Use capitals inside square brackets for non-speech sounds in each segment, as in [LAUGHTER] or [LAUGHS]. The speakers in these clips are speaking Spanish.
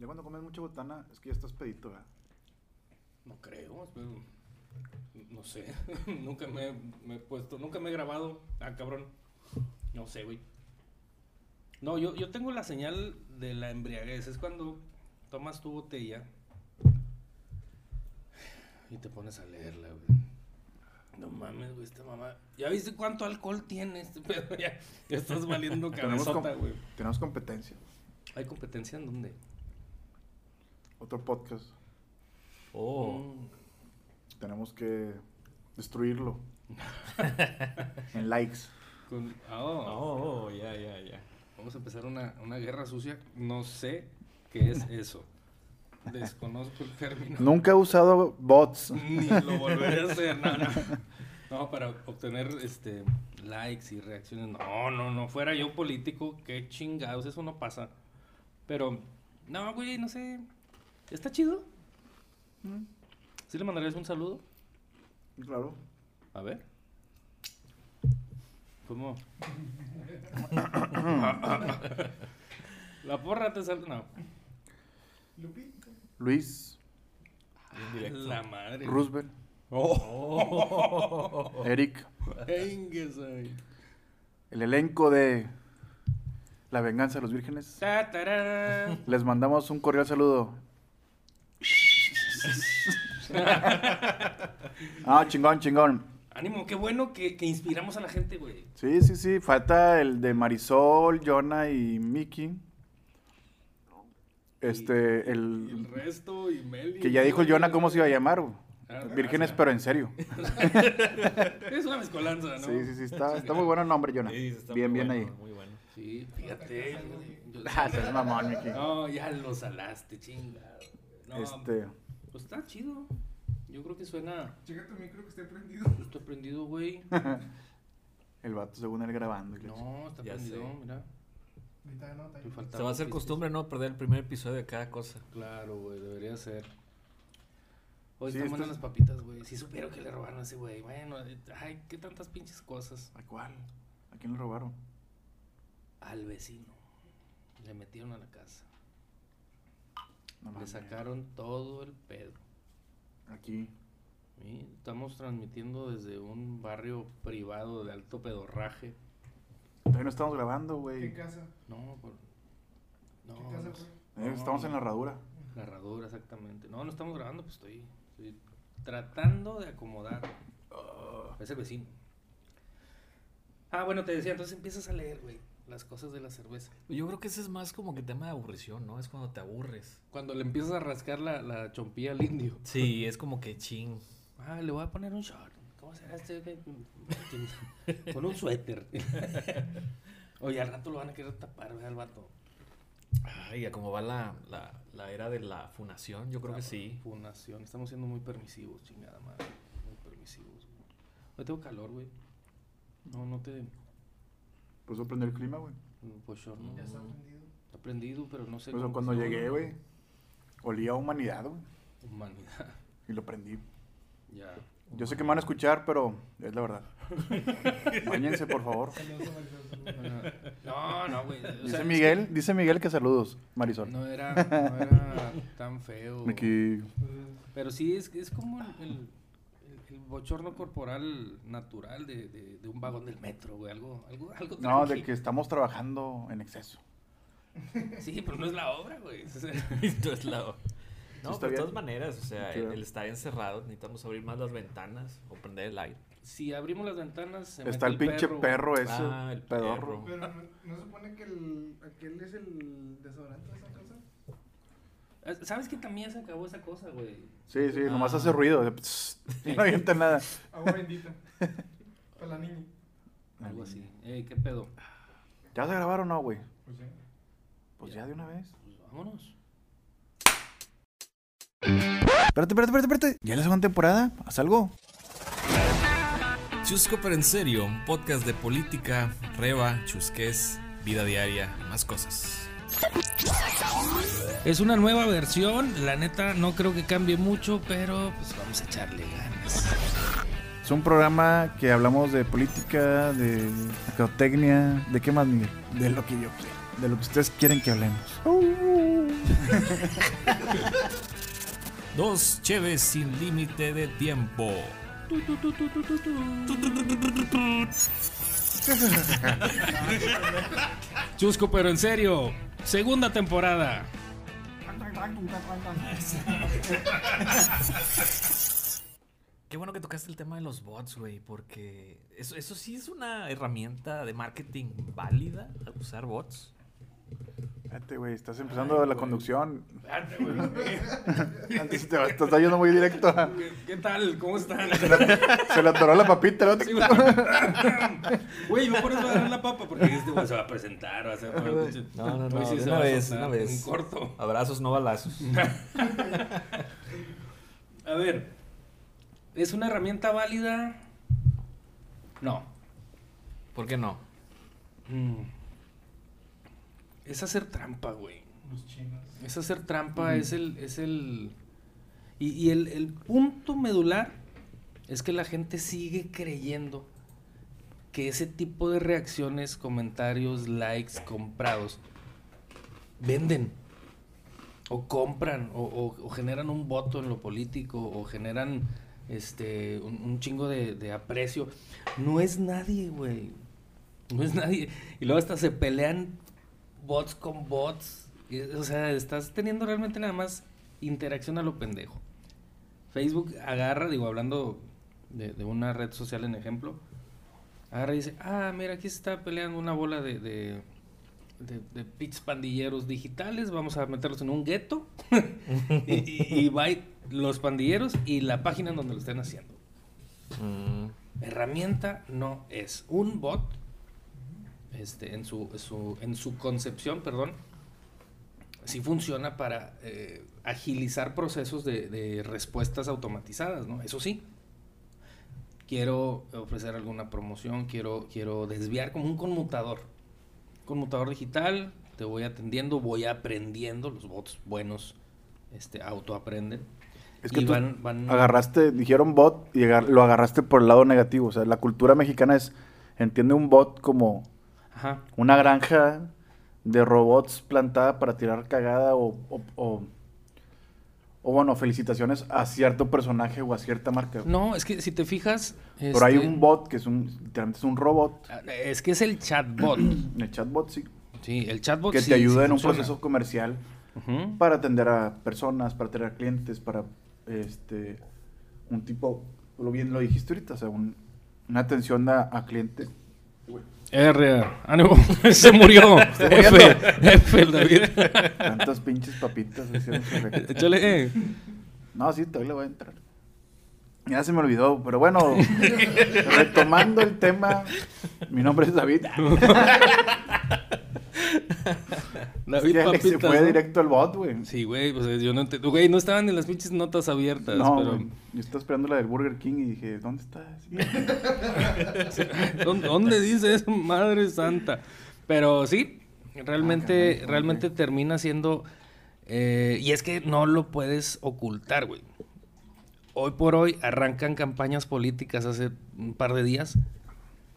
Ya cuando comes mucha botana es que ya estás pedito, ¿verdad? No creo, pero no sé. [LAUGHS] nunca me, me he puesto, nunca me he grabado. Ah, cabrón. No sé, güey. No, yo, yo tengo la señal de la embriaguez. Es cuando tomas tu botella y te pones a leerla, güey. No mames, güey, esta mamá. ¿Ya viste cuánto alcohol tiene este [LAUGHS] pedo? Ya, ya estás valiendo Tenemos, cabezota, com- güey. tenemos competencia. ¿Hay competencia en dónde? Otro podcast. Oh. Mm, Tenemos que destruirlo. [LAUGHS] en likes. con- oh. Oh, ya, ya, ya. Vamos a empezar una, una guerra sucia. No sé qué es [LAUGHS] eso. Desconozco el término. Nunca he usado bots. Ni lo volveré a hacer. No, no. [LAUGHS] No, para obtener este likes y reacciones. No, no, no. Fuera yo político, qué chingados. Eso no pasa. Pero, no, güey, no sé. ¿Está chido? ¿Sí le mandarías un saludo? Claro. A ver. ¿Cómo? La porra te sale. No. Luis, Bien directo. La madre. Roosevelt, Oh. Eric, el elenco de La Venganza de los Vírgenes. Les mandamos un cordial saludo. Ah, chingón, chingón. Ánimo, qué bueno que, que inspiramos a la gente, güey. Sí, sí, sí. Falta el de Marisol, Jonah y Mickey. Este, Y el el. resto, y Meli. Que ya dijo el Jonah cómo se iba a llamar. güey. Ah, Vírgenes, gracias. pero en serio. [LAUGHS] Es una mezcolanza, ¿no? Sí, sí, sí. Está, está muy bueno el nombre, Jonah. Sí, está bien, muy bien bueno, ahí. Muy bueno. Sí, fíjate. yo- [LAUGHS] Ah, seas mamón, Mickey. No, ya lo salaste, chingado. No, Este. pues está chido. Yo creo que suena. Checa tu micro que esté prendido. Yo estoy prendido, güey. [LAUGHS] El vato según él grabando. y. No, está Ya prendido, sé. mira. No, está Se va a hacer costumbre, ¿no? Perder el primer episodio de cada cosa. Claro, güey, debería ser. Hoy Sí, están esto buenas es- las papitas, güey. Si supieron que le robaron a ese güey. Bueno, eh, ay, qué tantas pinches cosas. ¿A cuál? ¿A quién le robaron? Al vecino. Le metieron a la casa. No Le sacaron todo el pedo. Aquí. ¿sí? Estamos transmitiendo desde un barrio privado de alto pedorraje. Todavía no estamos grabando, ¿Qué güey. casa? No, por... ¿Qué casa no. Eh, Estamos en la herradura. La herradura, exactamente. No, no estamos grabando, pues estoy, estoy tratando de acomodar. Es el vecino. Ah, bueno, te decía, entonces empiezas a leer, güey, las cosas de la cerveza. Yo creo que ese es más como que tema de aburrición, ¿no? Es cuando te aburres. Cuando le empiezas a rascar la, la chompilla al indio. Sí, es como que ching. Ah, le voy a poner un short. ¿Cómo será este? [LAUGHS] Con un suéter. [LAUGHS] Oye, al rato lo van a querer tapar, ¿verdad, el vato? Ay, a cómo va la, la, la era de la funación, yo creo que sí. Funación. Estamos siendo muy permisivos, chingada madre. Muy permisivos. Hoy tengo calor, güey. No, no te... Pues sorprendió el clima, güey. Pues yo no... Ya está prendido. Está prendido, pero no sé... Pues cómo cuando que- llegué, güey, olía a humanidad, güey. Humanidad. Y lo prendí. Ya. Yo sé que me van a escuchar, pero es la verdad. [LAUGHS] Báñense, por favor. Saludos a Marisol. No, no, güey. o sea, Dice es Miguel, dice Miguel que saludos, que Marisol. No era, no era [LAUGHS] tan feo. Mickey. Pero sí, es, es como el, el- el bochorno corporal natural de, de, de un vagón del metro, güey. Algo, algo, algo No, de que estamos trabajando en exceso. Sí, pero no es la obra, güey. [LAUGHS] O sea, Entonces, la- No, está pero de todas maneras, o sea, el, el estar encerrado, necesitamos abrir más las ventanas o prender el aire. si abrimos las ventanas, se Está el pinche perro, ese, Ah, el pedorro. perro. Pero no, no se supone que el, aquel es el desodorante de esa cosa. Eh, ¿Sabes que también se acabó esa cosa, güey? Sí, sí, nomás Ah. hace ruido. de pss, [LAUGHS] y no avienta nada. Agua bendita. [LAUGHS] Para la niña. Algo así. Ey, ¿qué pedo? ¿Ya vas a grabar o no, güey? Pues sí. Pues ya de una vez. Pues vámonos. Espérate, espérate, espérate, espérate. ¿Ya la segunda temporada? ¿Haz algo? Chusco pero en serio, un podcast de política, reba, chusqués, vida diaria y más cosas. Es una nueva versión, la neta no creo que cambie mucho, pero pues vamos a echarle ganas. Es un programa que hablamos de política, de mercadotecnia, ¿de qué más, Miguel? De lo que yo quiero, de lo que ustedes quieren que hablemos. [LAUGHS] Dos cheves sin límite de tiempo. [LAUGHS] Chusco, pero en serio. Segunda temporada. Qué bueno que tocaste el tema de los bots, güey, porque eso, eso sí es una herramienta de marketing válida, usar bots. Fíjate, güey, estás empezando la conducción. Espérate, güey. [LAUGHS] Antes te, te está yendo muy directo. ¿Qué tal? ¿Cómo están? Se le atoró la papita, ¿no? Sí, güey. Yo por eso voy a dar la papa, porque este güey se va a presentar, va a hacer... No, no, no, sí se una vez, una vez. En corto. Abrazos, no balazos. [LAUGHS] A ver, ¿es una herramienta válida? No. ¿Por qué no? Mm. Es hacer trampa, güey. Los chinos. Es hacer trampa, es el... Es el y y el, el punto medular es que la gente sigue creyendo que ese tipo de reacciones, comentarios, likes comprados venden o compran o, o- o generan un voto en lo político o generan este un, un chingo de, de aprecio. No es nadie, güey. No es nadie. Y luego hasta se pelean bots con bots. O sea, estás teniendo realmente nada más interacción a lo pendejo. Facebook agarra, digo, hablando de, de una red social en ejemplo, agarra y dice, ah, mira, aquí se está peleando una bola de, de, de, de pits pandilleros digitales, vamos a meterlos en un gueto, [LAUGHS] y, y, y va los pandilleros y la página en donde lo estén haciendo. Mm, Herramienta no es un bot, este, en, su, su- en su concepción, perdón, sí funciona para eh, agilizar procesos de, de respuestas automatizadas, ¿no? Eso sí. Quiero ofrecer alguna promoción, quiero, quiero desviar como un conmutador. Conmutador digital, te voy atendiendo, voy aprendiendo, los bots buenos este, autoaprenden. Es que y tú van, van- agarraste, dijeron bot y lo agarraste por el lado negativo. O sea, la cultura mexicana es, entiende un bot como Ajá. una granja de robots plantada para tirar cagada o, o, o- o, bueno, felicitaciones a cierto personaje o a cierta marca. No, es que si te fijas... Pero hay este, un bot que es un, literalmente es un robot. ah, Es que es el chatbot. [CLEARS THROAT] El chatbot sí, Sí, el chatbot que sí- te ayuda sí en un proceso comercial para atender a personas, para atender a clientes, para este un tipo, lo bien lo dijiste ahorita, o sea, un- una atención a, a cliente. R, ánimo, [LAUGHS] [LAUGHS] se murió. F, F, el David. Tantas pinches papitas. [LAUGHS] Échale. eh. No, sí, todavía le voy a entrar. Ya se me olvidó, pero bueno, retomando el tema, mi nombre es David. [LAUGHS] David Que Alex se fue ¿no? directo al bot, güey. Sí, güey, pues yo no entiendo. Güey, no estaban ni las pinches notas abiertas, No, pero... Yo estaba esperando la del Burger King y dije, ¿dónde está? [LAUGHS] ¿Dónde, dónde dice eso? Madre santa. Pero sí, realmente, Ah, caray, realmente termina siendo... eh, y es que no lo puedes ocultar, güey. Hoy por hoy arrancan campañas políticas hace un par de días.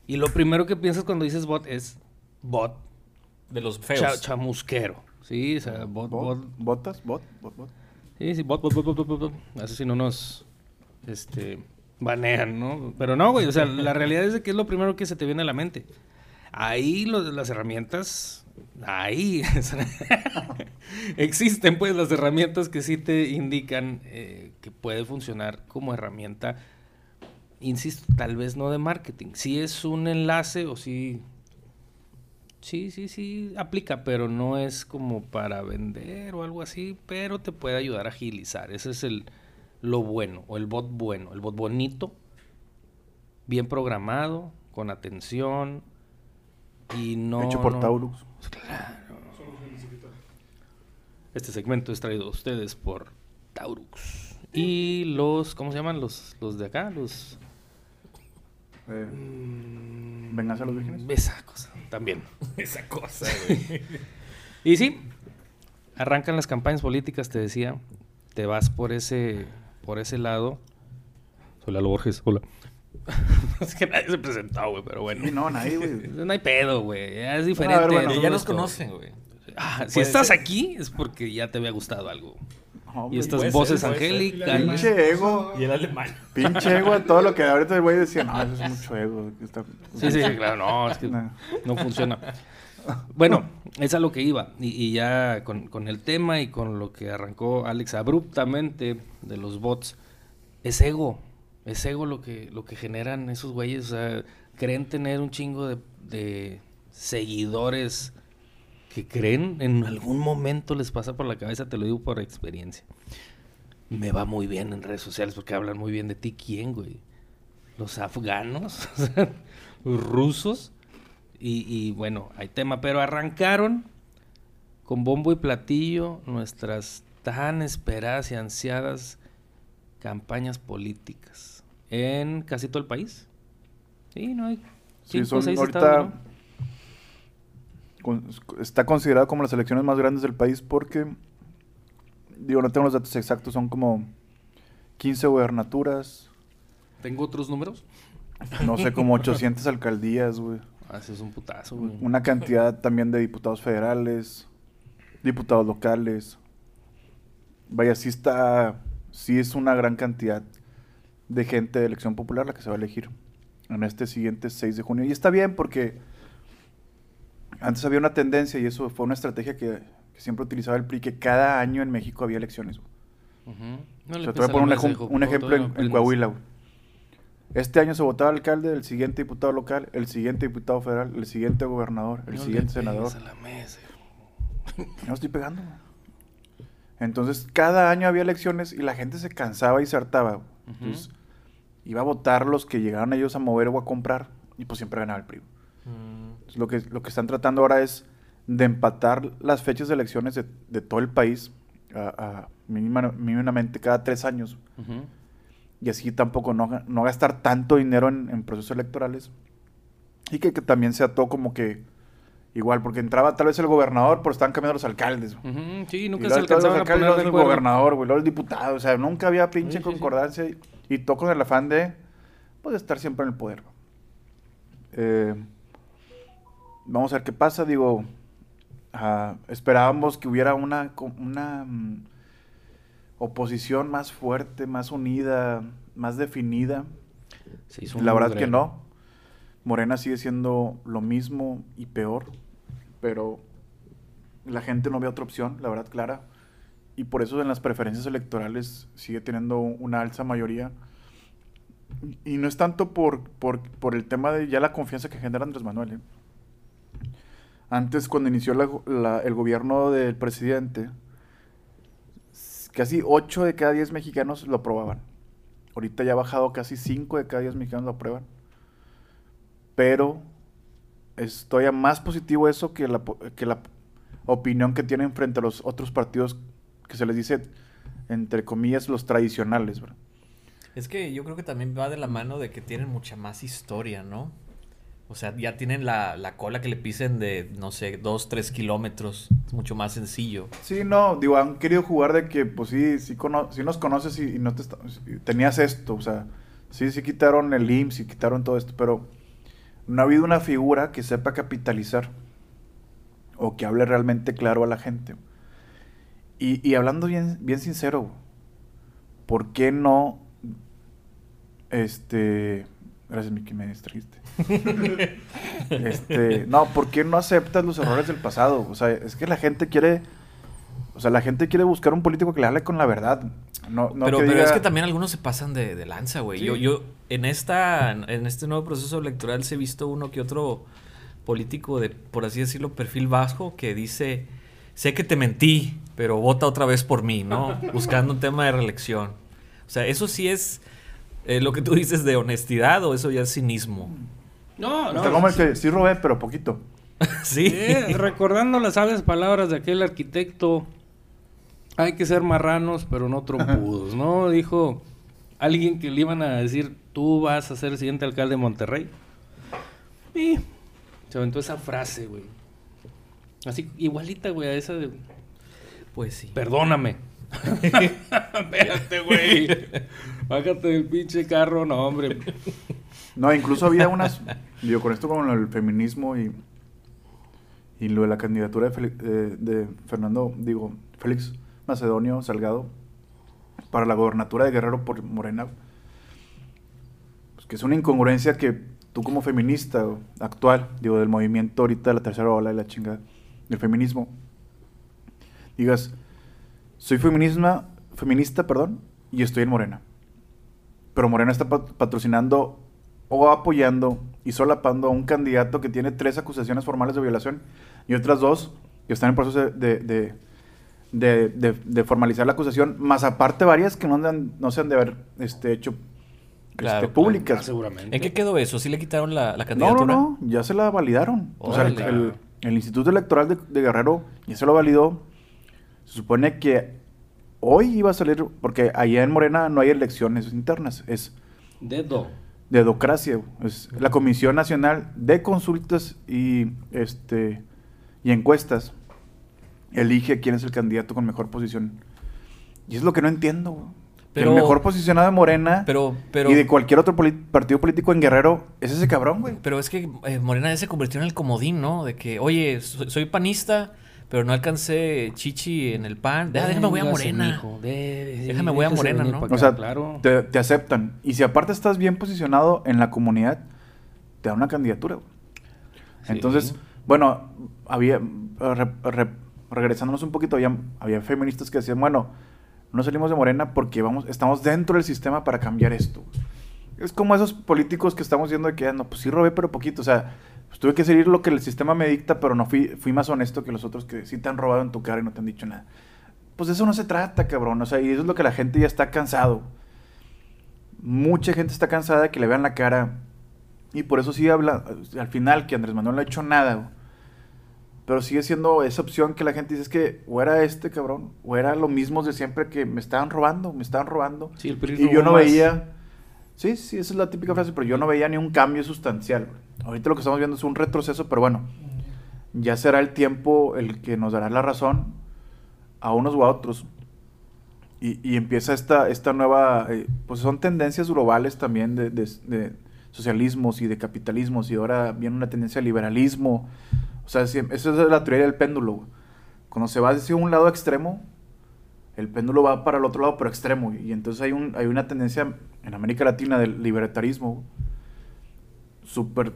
Y lo primero que piensas cuando dices bot es bot De los feos. cha- chamusquero. Sí, o sea, bot, bot, ¿Bot? ¿Botas? ¿Bot? ¿Bot? ¿Bot? Sí, sí, bot, bot, bot, bot, bot, bot, bot. Así si no nos este, banean, ¿no? Pero no, güey, o sea, la realidad es de que es lo primero que se te viene a la mente. Ahí lo- las herramientas, ahí [LAUGHS] existen pues las herramientas que sí te indican eh, que puede funcionar como herramienta, insisto, tal vez no de marketing. Si es un enlace o si... Sí, sí, sí, aplica, pero no es como para vender o algo así, pero te puede ayudar a agilizar. Ese es el lo bueno, o el bot bueno, el bot bonito, bien programado, con atención y no... Hecho por no- Taurus. Este segmento es traído a ustedes por Taurus. Y los, ¿cómo se llaman? Los, los de acá, los... Eh, Venganza a los vírgenes. Esa cosa, también. [LAUGHS] Esa cosa, [LAUGHS] güey. Y sí, arrancan las campañas políticas, te decía, te vas por ese, por ese lado. Soy Lalo Borges, hola. [LAUGHS] es que nadie se presentó, güey, pero bueno. Sí, no, nadie, güey. No hay pedo, güey. Es diferente. A ver, bueno, ya nos conocen, güey. Ah, si estás ser. aquí es porque ya te había gustado algo. Y estas voces ser, angélicas. Pinche ego. Y el alemán. Pinche ego a todo lo que ahorita el güey decía, no, eso es mucho ego. está- Sí, sí, sí, claro, no, [LAUGHS] es que no funciona. Bueno, es a lo que iba. Y, y ya con, con el tema y con lo que arrancó Alex abruptamente de los bots, es ego. Es ego lo que, lo que generan esos güeyes. O sea, creen tener un chingo de, de seguidores que creen en algún momento les pasa por la cabeza, te lo digo por experiencia. Me va muy bien en redes sociales porque hablan muy bien de ti. ¿Quién, güey? Los afganos, [LAUGHS] los rusos. Y, y bueno, hay tema, pero arrancaron con bombo y platillo nuestras tan esperadas y ansiadas campañas políticas en casi todo el país. Sí, no hay. Sí, son seis ahorita estados, ¿no? Con- está considerado como las elecciones más grandes del país porque, digo, no tengo los datos exactos, son como 15 gubernaturas, Tengo otros números. no sé, como 800 alcaldías, güey. Ah, ese es un putazo, güey. Una cantidad también de diputados federales, diputados locales. Vaya, sí está, sí es una gran cantidad de gente de elección popular la que se va a elegir en este siguiente 6 de junio. Y está bien porque antes había una tendencia y eso fue una estrategia que, que siempre utilizaba el PRI, que cada año en México había elecciones. No O le sea, te voy a poner un, hijo, un ejemplo en, en. Coahuila. güey. Este año se votaba alcalde, el siguiente diputado local, el siguiente diputado federal, el siguiente gobernador, el No le siguiente pegues senador. a la mesa. No estoy pegando. Entonces, cada año había elecciones y la gente se cansaba y se hartaba. iba a votar los que llegaron ellos a mover o a comprar y pues siempre ganaba el PRI. Entonces, lo, que, lo que están tratando ahora es de empatar las fechas de elecciones de, de todo el país a, a mínima- mínimamente cada tres años. Ujú. Y así tampoco no, no gastar tanto dinero en, en procesos electorales. Y que, que también sea todo como que igual, porque entraba tal vez el gobernador, pero estaban cambiando los alcaldes. güey. Ujú, Sí, nunca se alcanzaban a poner el gobernador, güey, luego el diputado. O sea, nunca había pinche Sí, sí, sí. concordancia. Y, y todo con el afán de, pues, estar siempre en el poder. Eh, vamos a ver qué pasa. Digo, ah, esperábamos que hubiera una, una mm, oposición más fuerte, más unida, más definida. Se hizo La verdad que no. Morena sigue siendo lo mismo y peor, pero la gente no ve otra opción, la verdad, clara. Y por eso en las preferencias electorales sigue teniendo una alza mayoría. Y no es tanto por, por, por el tema de ya la confianza que genera Andrés Manuel. ¿eh? Antes, cuando inició el gobierno del presidente, casi 8 de cada 10 mexicanos lo aprobaban. Ahorita ya ha bajado casi 5 de cada 10 mexicanos lo aprueban. Pero es todavía más positivo eso que la, que la opinión que tienen frente a los otros partidos que se les dice, entre comillas, los tradicionales. ¿verdad? Es que yo creo que también va de la mano de que tienen mucha más historia, ¿no? O sea, ya tienen la, la cola que le pisen de, no sé, dos, tres kilómetros. Es mucho más sencillo. Sí, no, digo, han querido jugar de que, pues sí, sí, cono- sí nos conoces y, no te tenías esto, o sea, sí, sí quitaron el IMSS y quitaron todo esto, pero no ha habido una figura que sepa capitalizar o que hable realmente claro a la gente. Y, y hablando bien, bien sincero, ¿por qué no, este, gracias Miki, me distrajiste. [LAUGHS] Este, no, ¿por qué no aceptas los errores del pasado? O sea, es que la gente quiere, o sea, la gente quiere buscar un político que le hable con la verdad. No, no pero que pero diga- es que también algunos se pasan de, de lanza, güey. Sí. Yo, yo, en esta, en este nuevo proceso electoral se he visto uno que otro político de, por así decirlo, perfil bajo que dice, sé que te mentí, pero vota otra vez por mí, ¿no? [LAUGHS] Buscando un tema de reelección. O sea, eso sí es eh, lo que tú dices de honestidad o eso ya es cinismo. No, Está no. como el que sí robé, pero poquito. [LAUGHS] sí. Eh, recordando las sabias palabras de aquel arquitecto, hay que ser marranos, pero no trompudos, ¿no? Dijo alguien que le iban a decir, tú vas a ser el siguiente alcalde de Monterrey. Y se aventó esa frase, güey. Así, igualita, güey, a esa de, Pues sí. perdóname. [LAUGHS] Espérate, güey. Bájate del pinche carro, no, hombre. No, incluso había unas, digo, con esto con el feminismo y, Y lo de la candidatura de, eh, Fernando, digo, Félix Macedonio Salgado para la gobernatura de Guerrero por Morena, pues que es una incongruencia que tú como feminista actual, digo, del movimiento ahorita de la tercera ola y la chingada, del feminismo, digas, soy feminisma, feminista, perdón, y estoy en Morena. Pero Morena está pat- patrocinando o apoyando y solapando a un candidato que tiene tres acusaciones formales de violación y otras dos que están en proceso de, de, de, de- de formalizar la acusación, más aparte varias que no, han- no se han de haber este, hecho Claro, este, públicas. Seguramente. ¿En qué quedó eso? ¿Sí le quitaron la, la No, candidatura? no, no, ya se la validaron. O sea, el, el- el Instituto Electoral de, de Guerrero ya se lo validó. Se supone que hoy iba a salir, porque allá en Morena no hay elecciones internas, es Dedo. dedocracia, es la Comisión Nacional de Consultas y este y encuestas elige quién es el candidato con mejor posición. Y es lo que no entiendo. güey. Pero- el mejor posicionado de Morena Pero, pero, y de cualquier otro partido político en Guerrero es ese cabrón, güey. pero es que eh, Morena ya se convirtió en el comodín, ¿no? De que, oye, soy, soy panista, pero no alcancé chichi en el pan. Ah, déjame voy a Morena. de- Déjame voy a Morena, ¿no? O sea, claro. te, te aceptan. Y si aparte estás bien posicionado en la comunidad, te dan una candidatura. Sí. Entonces, bueno, había, re- re- regresándonos un poquito, había, había feministas que decían, bueno, no salimos de Morena porque vamos, estamos dentro del sistema para cambiar esto. Es como esos políticos que estamos viendo de que, ah, no, pues sí robé, pero poquito. O sea, pues tuve que seguir lo que el sistema me dicta, pero no fui, fui más honesto que los otros que sí te han robado en tu cara y no te han dicho nada. Pues de eso no se trata, cabrón. O sea, y eso es lo que la gente ya está cansado. Mucha gente está cansada de que le vean la cara. Y por eso sí habla, al final, que Andrés Manuel no ha hecho nada. güey. Pero sigue siendo esa opción que la gente dice es que o era este cabrón, o era lo mismo de siempre que me estaban robando, me estaban robando. Sí, el y yo no más. veía, sí, sí, esa es la típica frase, pero yo no veía ni un cambio sustancial. Ahorita lo que estamos viendo es un retroceso, pero bueno, ya será el tiempo el que nos dará la razón a unos o a otros. Y, y empieza esta, esta nueva, eh, pues son tendencias globales también de, de- de socialismos y de capitalismos y ahora viene una tendencia de liberalismo. O sea, siem- esa es la teoría del péndulo. Cuando se va hacia un lado extremo, el péndulo va para el otro lado, pero extremo. Y entonces hay, un, hay una tendencia en América Latina del libertarismo súper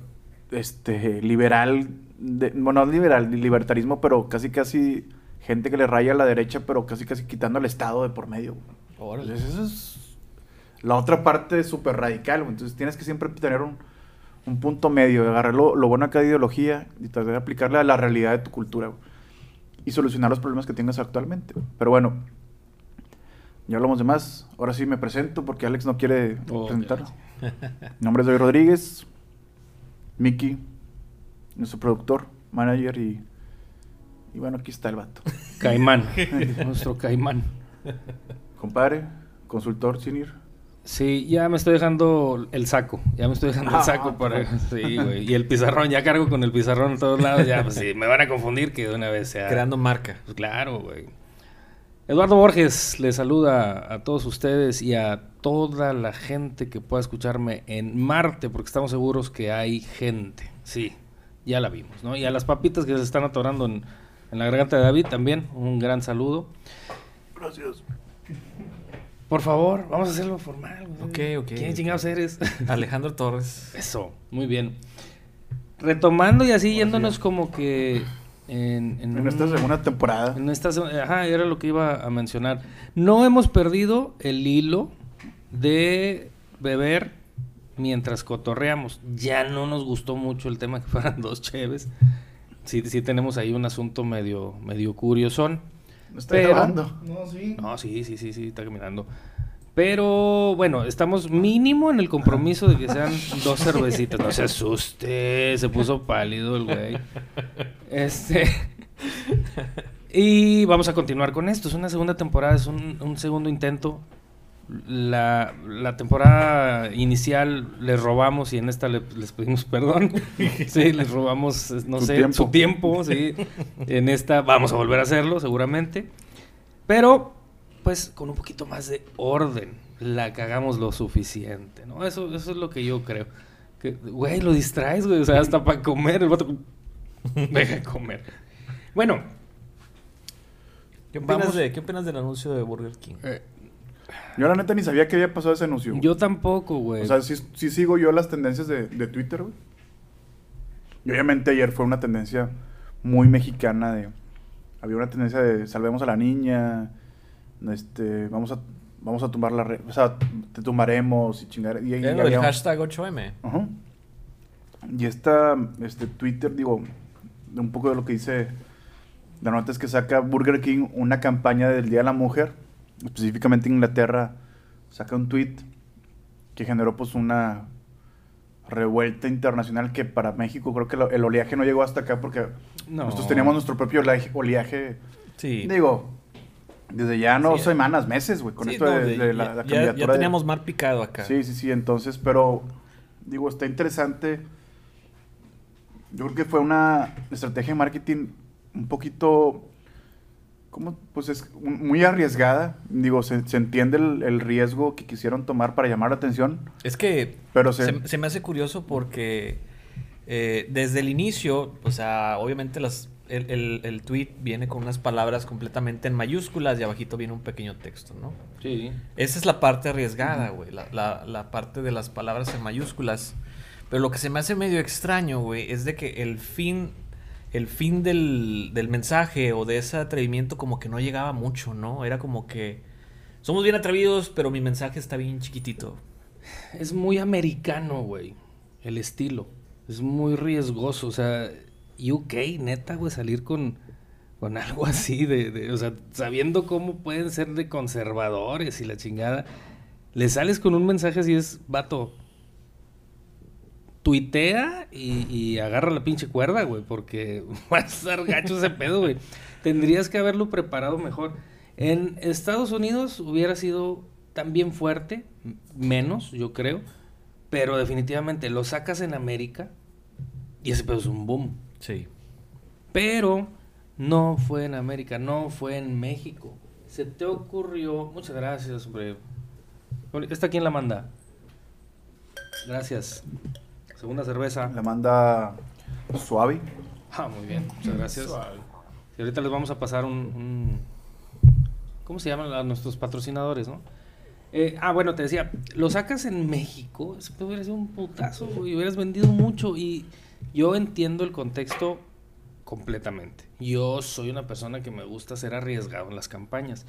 este, liberal, de- bueno, no liberal, libertarismo, pero casi casi gente que le raya a la derecha, pero casi casi quitando al Estado de por medio. Entonces, eso es la otra parte súper radical. Entonces tienes que siempre tener un, un punto medio, agarrar lo, lo bueno de cada ideología y tratar de aplicarle a la realidad de tu cultura y solucionar los problemas que tengas actualmente. Pero bueno, ya hablamos de más. Ahora sí me presento porque Alex no quiere Oh, presentar. Mi nombre es David Rodríguez, Miki, nuestro productor, manager y, y bueno, aquí está el vato. Caimán. [LAUGHS] nuestro caimán. Compadre, consultor senior. Sí, ya me estoy dejando el saco. Ya me estoy dejando el Ah, saco para. Sí, güey. Y el pizarrón, ya cargo con el pizarrón en todos lados. Ya, pues sí, me van a confundir que de una vez sea. Creando marca. Pues claro, güey. Eduardo Borges le saluda a todos ustedes y a toda la gente que pueda escucharme en Marte, porque estamos seguros que hay gente. Sí, ya la vimos, ¿no? Y a las papitas que se están atorando en, en la garganta de David también, un gran saludo. Gracias. Por favor, vamos a hacerlo formal. güey. Ok, ok, ¿Quién chingados eres? [LAUGHS] Alejandro Torres. Eso, muy bien. Retomando y así yéndonos como que en, en En esta un- segunda temporada. en esta ajá, era lo que iba a mencionar. No hemos perdido el hilo de beber mientras cotorreamos. Ya no nos gustó mucho el tema que fueran [LAUGHS] dos cheves. Sí, sí tenemos ahí un asunto medio, medio curiosón. Me está Pero- grabando. No, sí. No, sí, sí, sí, sí, está caminando. Pero bueno, estamos mínimo en el compromiso de que sean [LAUGHS] dos cervecitas. No se asuste, se puso pálido el güey. Este. Y vamos a continuar con esto. Es una segunda temporada, es un, un segundo intento. La, la temporada inicial les robamos y en esta le- les pedimos perdón. [LAUGHS] Sí, les robamos, no Su sé, tiempo. su tiempo. Sí. En esta vamos a volver a hacerlo, seguramente. Pero, pues, con un poquito más de orden. La cagamos lo suficiente, ¿no? Eso, eso es lo que yo creo. Que, güey, lo distraes, güey. O sea, hasta para comer. El vato... [LAUGHS] Deja de comer. Bueno, ¿Qué opinas, Vamos- de, ¿Qué opinas del anuncio de Burger King? eh, Yo la neta ni sabía que había pasado ese anuncio. yo tampoco, güey. O sea, sí, sí sigo yo las tendencias de, de Twitter, güey. Y obviamente ayer fue una tendencia muy mexicana de... Había una tendencia de salvemos a la niña, este, vamos a, vamos a tumbar la red, o sea, te tumbaremos y chingar. Y, y había- hashtag 8M. Ajá. Y esta, este, Twitter, digo, de un poco de lo que dice, la nota es que saca Burger King una campaña del Día de la Mujer, específicamente en Inglaterra, saca un tweet que generó pues una revuelta internacional que para México creo que lo- el oleaje no llegó hasta acá porque No. nosotros teníamos nuestro propio oleaje, oleaje, Sí. digo, desde ya no Sí. semanas, meses, güey, con Sí, esto no, de, de- de la, ya- la ya, candidatura ya de- teníamos mar picado acá. Sí, sí, sí, entonces, pero digo, está interesante. Yo creo que fue una estrategia de marketing un poquito, ¿cómo? Pues es muy arriesgada. Digo, se, se entiende el, el riesgo que quisieron tomar para llamar la atención, Es que pero se... se, se me hace curioso porque eh, desde el inicio, o sea, obviamente las, el, el, el tweet viene con unas palabras completamente en mayúsculas y abajito viene un pequeño texto, ¿no? Sí. Esa es la parte arriesgada, güey, la, la, la parte de las palabras en mayúsculas. Pero lo que se me hace medio extraño, güey, es de que el fin, el fin del, del mensaje o de ese atrevimiento como que no llegaba mucho, ¿no? Era como que somos bien atrevidos, pero mi mensaje está bien chiquitito. Es muy americano, güey. El estilo. Es muy riesgoso. O sea, UK, neta, güey, salir con, con algo así de, O sea, sabiendo cómo pueden ser de conservadores y la chingada. Le sales con un mensaje así, es, vato. Tuitea y, y agarra la pinche cuerda, güey, porque [LAUGHS] va a estar gacho ese pedo, güey. Tendrías que haberlo preparado mejor. En Estados Unidos hubiera sido también fuerte, menos, yo creo, pero definitivamente lo sacas en América y ese pedo es un boom. Sí. Pero no fue en América, no fue en México. Se te ocurrió, muchas gracias, hombre. ¿Esta quién la manda? Gracias. Segunda cerveza. La manda suave. Ah, muy bien, muchas gracias. Y ahorita les vamos a pasar un, un- ¿cómo se llaman a nuestros patrocinadores, no? Eh, ah, bueno, te decía, lo sacas en México, eso te hubiera sido un putazo, güey, hubieras vendido mucho y yo entiendo el contexto completamente. Yo soy una persona que me gusta ser arriesgado en las campañas.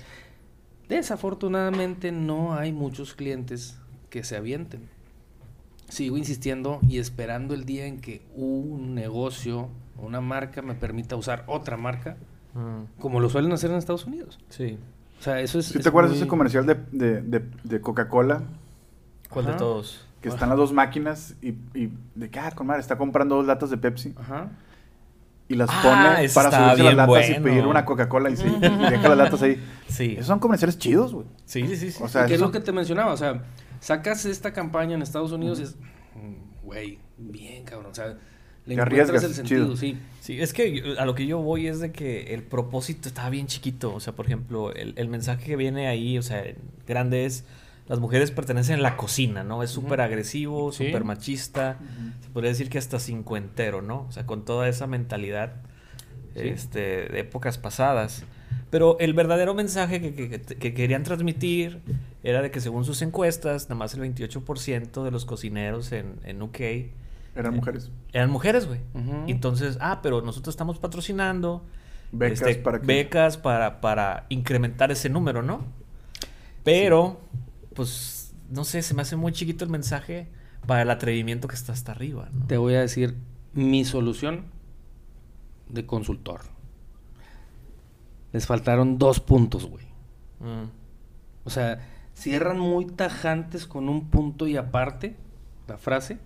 Desafortunadamente no hay muchos clientes que se avienten. Sigo insistiendo y esperando el día en que un negocio, una marca me permita usar otra marca, Mm, como lo suelen hacer en Estados Unidos. sí. O sea, eso es... ¿Sí es te acuerdas de ese comercial de, de, de, de Coca-Cola? ¿Cuál Ajá. de todos? Que están las dos máquinas y, y de que, ah, con madre, está comprando dos latas de Pepsi Ajá. y las Ah, pone para subirse las latas y pedir una Coca-Cola y, sí, y deja las latas ahí. Sí. Esos son comerciales chidos, güey. Sí, sí, sí. sí. O sea, ¿Qué es lo que te mencionaba? O sea, sacas esta campaña en Estados Unidos y es... Güey, bien, cabrón. O sea, le Te arriesgas, el sentido, chido. sí. Sí, es que a lo que yo voy es de que el propósito estaba bien chiquito. O sea, por ejemplo, el, el mensaje que viene ahí, o sea, grande es, las mujeres pertenecen a la cocina, ¿no? Es súper agresivo, Sí. súper machista. Se podría decir que hasta cincuentero, ¿no? O sea, con toda esa mentalidad Sí. este, de épocas pasadas. Pero el verdadero mensaje que, que- que querían transmitir era de que según sus encuestas, nada más el 28% de los cocineros en, en UK Eran Eh, mujeres. eran mujeres, güey. Entonces, ah, pero nosotros estamos patrocinando Becas este, para becas para, para incrementar ese número, ¿no? Pero, pues, no sé, se me hace muy chiquito el mensaje para el atrevimiento que está hasta arriba, ¿no? Te voy a decir mi solución de consultor. Les faltaron dos puntos, güey. Mm, O sea, cierran muy tajantes con un punto y aparte la frase.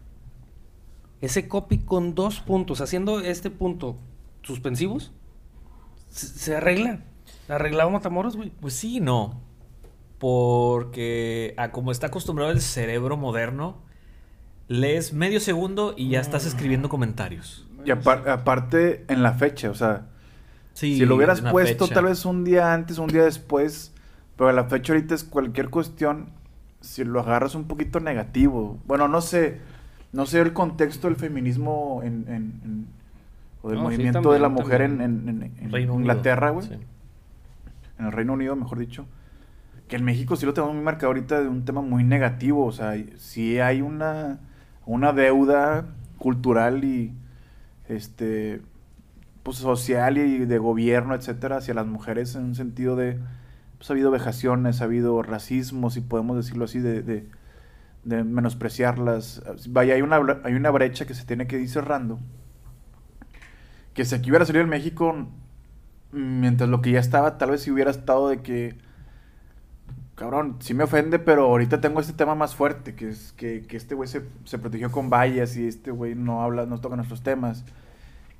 Ese copy con dos puntos, haciendo este punto suspensivos, se, se arregla. Arreglado Matamoros, güey. Pues sí, y no. Porque a como está acostumbrado el cerebro moderno, lees medio segundo y ya estás escribiendo comentarios. Y apar- aparte, en la fecha, o sea, Sí, si lo hubieras puesto fecha. tal vez un día antes, un día después, pero la fecha ahorita es cualquier cuestión, si lo agarras un poquito negativo. Bueno, no sé, no sé el contexto del feminismo en, en- en- o del No, sí, movimiento también, de la mujer en, también. Inglaterra, güey. Sí. En el Reino Unido, mejor dicho. Que en México sí lo tenemos muy marcado ahorita de un tema muy negativo. O sea, sí hay una, una deuda cultural y este pues social y de gobierno, etcétera, hacia las mujeres en un sentido de pues ha habido vejaciones, ha habido racismo, si podemos decirlo así, de, de, de menospreciarlas. Vaya, hay una, hay una brecha que se tiene que ir cerrando. Que si aquí hubiera salido en México, mientras lo que ya estaba, tal vez si hubiera estado de que, cabrón, sí me ofende, pero ahorita tengo este tema más fuerte, que es que, que este güey se, se protegió con vallas y este güey no habla, no toca nuestros temas.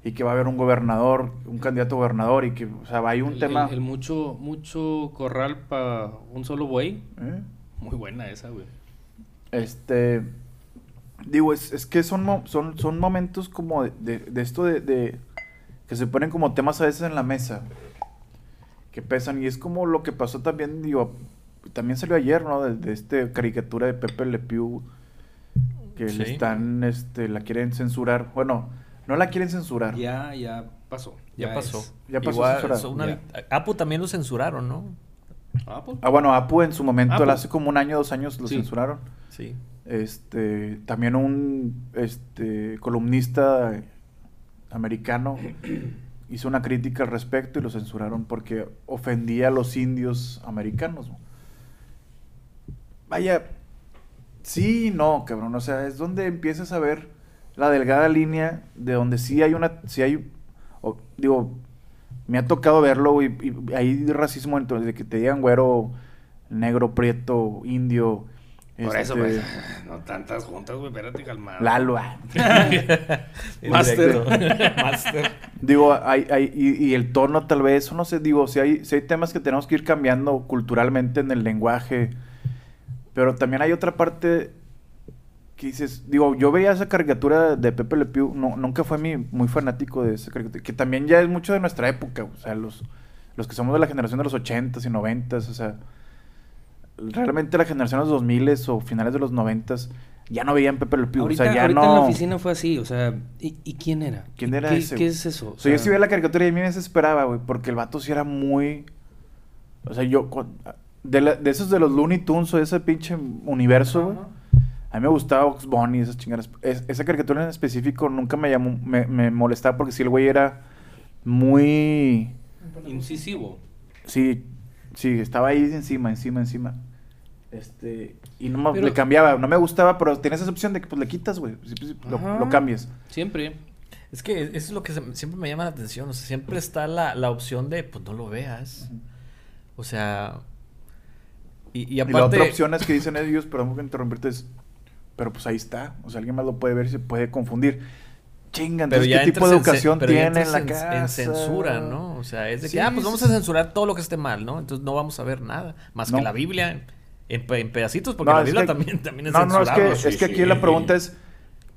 Y que va a haber un gobernador, un candidato a gobernador y que, o sea, hay un El- tema... El, el mucho, mucho corral para un solo buey. ¿Eh? Muy buena esa, güey. Este. Digo, es, es que son, mo- son, son momentos como de, de- de esto de, de- que se ponen como temas a veces en la mesa. Que pesan. Y es como lo que pasó también, digo, también salió ayer, ¿no? De, de este caricatura de Pepe Le Pew. Que le están, este, la quieren censurar. Bueno, no la quieren censurar. Ya, ya pasó. Ya, pasó. es. Ya pasó Igual, una- Ya. Apu también lo censuraron, ¿no? Ah, pues. Ah, bueno, Apu en su momento, Apu. hace como un año, dos años lo Sí. censuraron. Sí. Este, también un este, columnista americano hizo una crítica al respecto y lo censuraron porque ofendía a los indios americanos. Vaya, sí y no, cabrón. O sea, es donde empiezas a ver la delgada línea de donde sí hay una, sí hay, o- digo, me ha tocado verlo y, y hay racismo entonces de que te digan güero, negro, prieto, indio. Por eso, este, pues. [LAUGHS] No tantas juntas, güey. Espérate, calmado. Lalo. ah. [LAUGHS] Master. [LAUGHS] Master. Digo, hay, hay, y, y el tono tal vez, o no sé, digo, si hay, si hay temas que tenemos que ir cambiando culturalmente en el lenguaje, pero también hay otra parte que dices, digo, yo veía esa caricatura de Pepe Le Pew, no, nunca fue mi, muy fanático de esa caricatura, que también ya es mucho de nuestra época, o sea, los, los que somos de la generación de los 80s y 90s, o sea, realmente la generación de los 2000 o finales de los 90s ya no veían Pepe Le Pew, Ahorita, o sea, ya ahorita no... en la oficina fue así, o sea, ¿y, y quién era? ¿Quién ¿Qué- era qué, ese, ¿Qué es eso? O sea, yo sí veía la caricatura y a mí me desesperaba, güey, porque el vato sí era muy... O sea, yo... De, la- de esos de los Looney Tunes o ese pinche universo, güey. A mí me gustaba Ox Bunny, esas chingadas. Es- esa caricatura en específico nunca me llamó... Me, me molestaba porque sí el güey era muy... Incisivo. Sí, sí, estaba ahí encima, encima, encima. Este... Y no me, Pero- le cambiaba. No me gustaba, pero tienes esa opción de que pues le quitas, güey. Pues, lo, lo cambias. Siempre. Es que eso es lo que se- siempre me llama la atención. O sea, siempre está la, la opción de, pues no lo veas. O sea. Y, y Y aparte. la otra opción es que dicen ellos, perdón por interrumpirte, es, pero pues ahí está. O sea, alguien más lo puede ver y se puede confundir. Chinga, Pero ya ¿qué tipo de educación tiene en la en- casa? En censura, ¿no? O sea, es de que, Sí, ah, pues vamos sí, a sí. censurar todo lo que esté mal, ¿no? Entonces no vamos a ver nada. Más No. que la Biblia en, en pedacitos, porque No, la Biblia que- también, también es No, no, es que, censurable. es que aquí la pregunta es,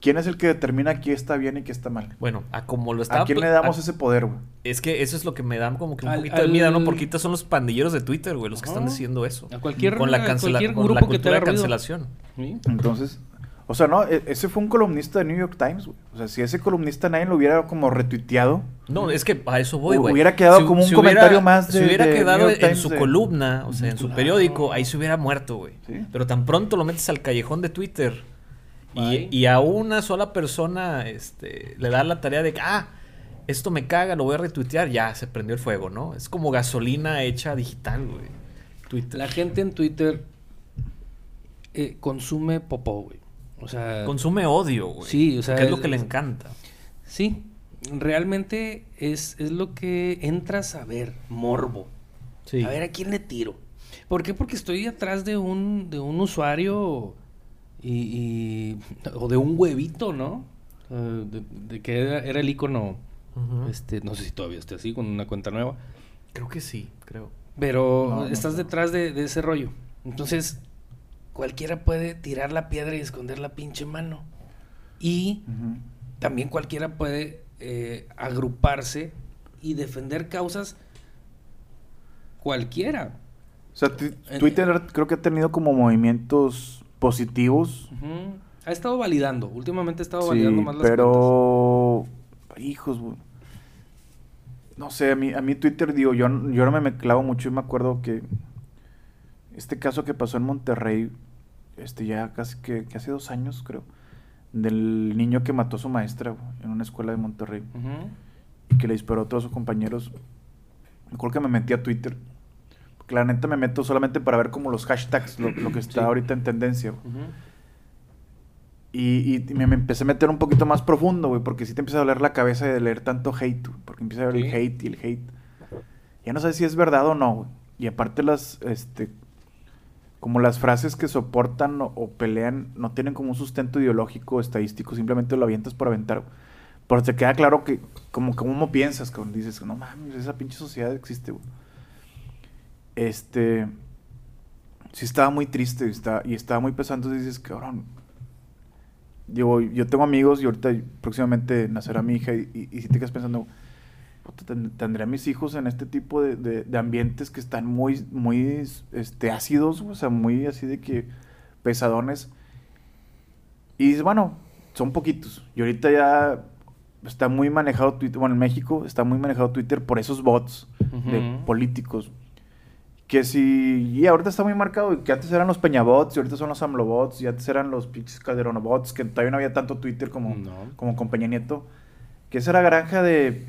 ¿quién es el que determina qué está bien y qué está mal? Bueno, a como lo está. ¿A quién le damos a- ese poder, güey? Es que eso es lo que me da como que un Al- poquito de miedo, ¿no? al- Porque ahorita son los pandilleros de Twitter, güey, los que están diciendo eso. A cualquier- con la, a cancela- cualquier con la grupo que te cultura de cancelación. ¿Sí? Entonces, o sea, no, e- ese fue un columnista de New York Times, güey. O sea, si ese columnista nadie lo hubiera como retuiteado, No, es que a eso voy, güey. hubiera quedado como un comentario más Si de- hubiera de quedado New York en Times su de- columna, o sea, en su Claro. periódico, ahí se hubiera muerto, güey. Sí. Pero tan pronto lo metes al callejón de Twitter y, a una sola persona este, le da la tarea de que, ah, esto me caga, lo voy a retuitear, ya se prendió el fuego, ¿no? Es como gasolina hecha digital, güey. Twitter. La gente en Twitter eh, consume popó, güey. O sea, Consume odio, güey. Sí, o sea, Que es lo que le encanta. sí, realmente es, es lo que entras a ver, morbo. Sí. A ver a quién le tiro. ¿Por qué? Porque estoy atrás de un, de un usuario y, y- o de un huevito, ¿no? De, de que era, era el icono, este, no sé si todavía esté así, con una cuenta nueva. Creo que sí, creo. Pero No, no estás detrás de, de ese rollo. Entonces, cualquiera puede tirar la piedra y esconder la pinche mano. Y también cualquiera puede eh, agruparse y defender causas cualquiera. O sea, Twitter creo que ha tenido como movimientos positivos. Ha estado validando. Últimamente ha estado Sí, validando más las cuentas. pero... Hijos, güey. no sé, a mí, a mí Twitter, digo, yo, yo no me, me clavo mucho y me acuerdo que este caso que pasó en Monterrey, este ya casi que, que hace dos años creo, del niño que mató a su maestra güey, en una escuela de Monterrey y que le disparó a todos sus compañeros. Me acuerdo que me metí a Twitter. La neta me meto solamente para ver como los hashtags, lo, lo que está Sí. ahorita en tendencia. Y, y me, me empecé a meter un poquito más profundo, güey, porque sí te empieza a doler la cabeza de leer tanto hate, güey, porque empieza a ver el hate y el hate. Ya no sabes si es verdad o no, güey. Y aparte las, este, como las frases que soportan o, o pelean no tienen como un sustento ideológico o estadístico, simplemente lo avientas por aventar. güey. Pero te queda claro que, como, como piensas, cabrón, dices, no mames, esa pinche sociedad existe, güey. Este, sí estaba muy triste y estaba, y estaba muy pesado, entonces dices, cabrón, Digo, yo tengo amigos y ahorita próximamente nacerá mi hija y, y, y si te quedas pensando, tendré a mis hijos en este tipo de, de- de ambientes que están muy, muy este, ácidos, o sea, muy así de que pesadones. Y bueno, son poquitos. Y ahorita ya está muy manejado Twitter, bueno, en México está muy manejado Twitter por esos bots de políticos. Que si. Y ahorita está muy marcado. y Que antes eran los Peñabots y ahorita son los AMLObots. Y antes eran los pinches Calderonobots. Que todavía no había tanto Twitter como, No. como con Peña Nieto. Que esa era granja de.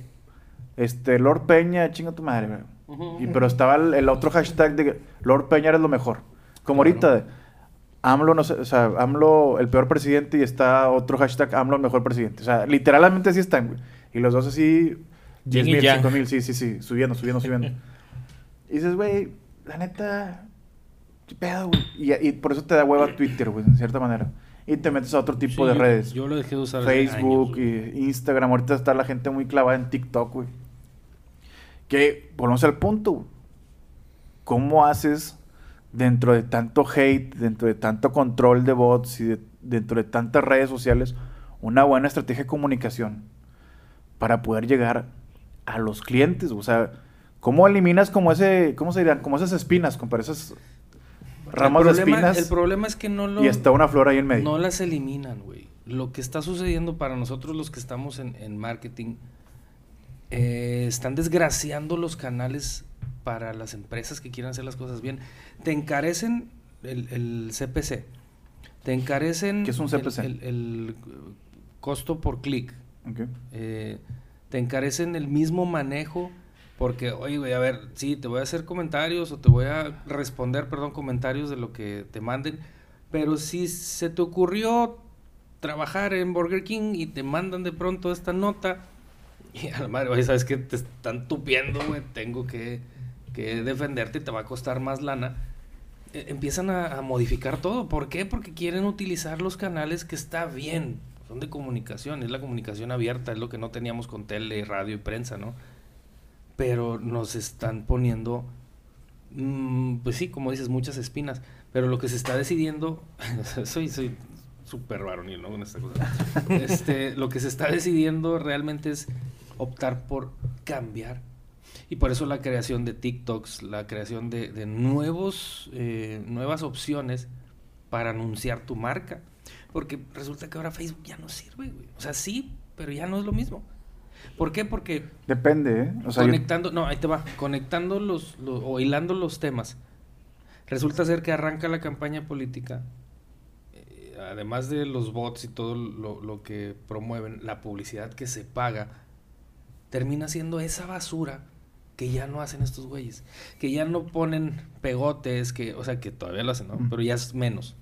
Este, Lord Peña, chinga tu madre, güey. Ujú. Y, pero estaba el, el otro hashtag de Lord Peña eres lo mejor. Como Claro. ahorita. AMLO, no sé, o sea, AMLO el peor presidente y está otro hashtag AMLO el mejor presidente. O sea, literalmente así están, güey. Y los dos así, Yin 10 y mil, yang. 5 mil, sí, sí, sí, subiendo, subiendo, subiendo. [LAUGHS] y dices, güey, la neta, qué pedo, güey. Y, y por eso te da hueva Twitter, güey, en cierta manera. Y te metes a otro tipo Sí, de yo- redes. Yo lo dejé de usar Facebook, años. y Instagram. Ahorita está la gente muy clavada en TikTok, güey. Que, volvemos al punto, güey. ¿Cómo haces dentro de tanto hate, dentro de tanto control de bots y de- dentro de tantas redes sociales una buena estrategia de comunicación para poder llegar a los clientes? O sea, ¿cómo eliminas como ese, cómo se dirán? Como esas espinas, compadre, esas ramas el de problema, espinas El problema es que no lo... y está una flor ahí en medio. No las eliminan, güey. Lo que está sucediendo para nosotros los que estamos en, en marketing, eh, están desgraciando los canales para las empresas que quieran hacer las cosas bien. Te encarecen el, el CPC. Te encarecen ¿Qué es un CPC? El, el, costo por clic. Ok. Eh, te encarecen el mismo manejo porque, oye, güey, a ver, sí, te voy a hacer comentarios o te voy a responder, perdón, comentarios de lo que te manden, pero si se te ocurrió trabajar en Burger King y te mandan de pronto esta nota [LAUGHS] y a la madre, oye, sabes que te están tupiendo, güey, tengo que, que defenderte y te va a costar más lana. eh, empiezan a modificar todo. ¿Por qué? Porque quieren utilizar los canales que está bien. Son de comunicación, es la comunicación abierta, es lo que no teníamos con tele, radio y prensa, ¿no? Pero nos están poniendo, mm, pues sí, como dices, muchas espinas. Pero lo que se está decidiendo, [LAUGHS] soy soy súper varonil, ¿no? Con esta cosa. [LAUGHS] Este, lo que se está decidiendo realmente es optar por cambiar y por eso la creación de TikToks, la creación de, de nuevos, eh, nuevas opciones para anunciar tu marca. Porque resulta que ahora Facebook ya no sirve, güey. O sea, sí, pero ya no es lo mismo. ¿Por qué? Porque Depende, ¿eh? O sea, yo- conectando, no, ahí te va, conectando los, los- o hilando los temas. Resulta ser que arranca la campaña política, eh, además de los bots y todo lo, lo que promueven, la publicidad que se paga, termina siendo esa basura que ya no hacen estos güeyes, que ya no ponen pegotes, que, o sea, que todavía lo hacen, ¿no? Mm. Pero ya es menos.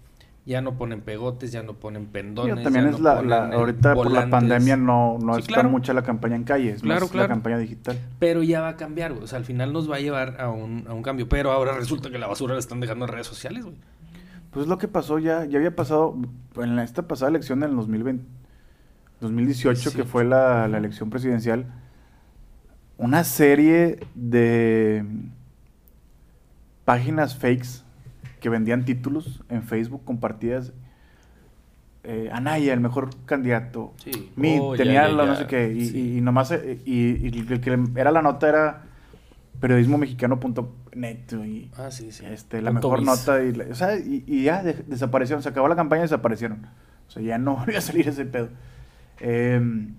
Ya no ponen pegotes, ya no ponen Mira, pendones. también ya es no la, eh, ahorita por la pandemia no, no Sí, está claro. mucha la campaña en calle, es Claro, más claro. la campaña digital. Pero ya va a cambiar, güey. O sea, al final nos va a llevar a un, a un cambio. Pero ahora resulta que la basura la están dejando en redes sociales, güey. Pues es lo que pasó ya, ya había pasado en la- esta pasada elección del 2020, 2018, que 18. fue la, la elección presidencial, una serie de páginas fakes que vendían títulos en Facebook compartidas. Eh, Anaya, el mejor candidato. Sí. Mi, Oh, tenía ya, la no sé qué. Y, Sí. y- y nomás. eh, Y, y el que era la nota era periodismomexicano.net. Y, Ah, sí, sí. este, la Punto mejor biz. nota y, o sea, y, y ya de- desaparecieron, se acabó la campaña y desaparecieron. O sea, ya no [LAUGHS] volvió a salir ese pedo. Em,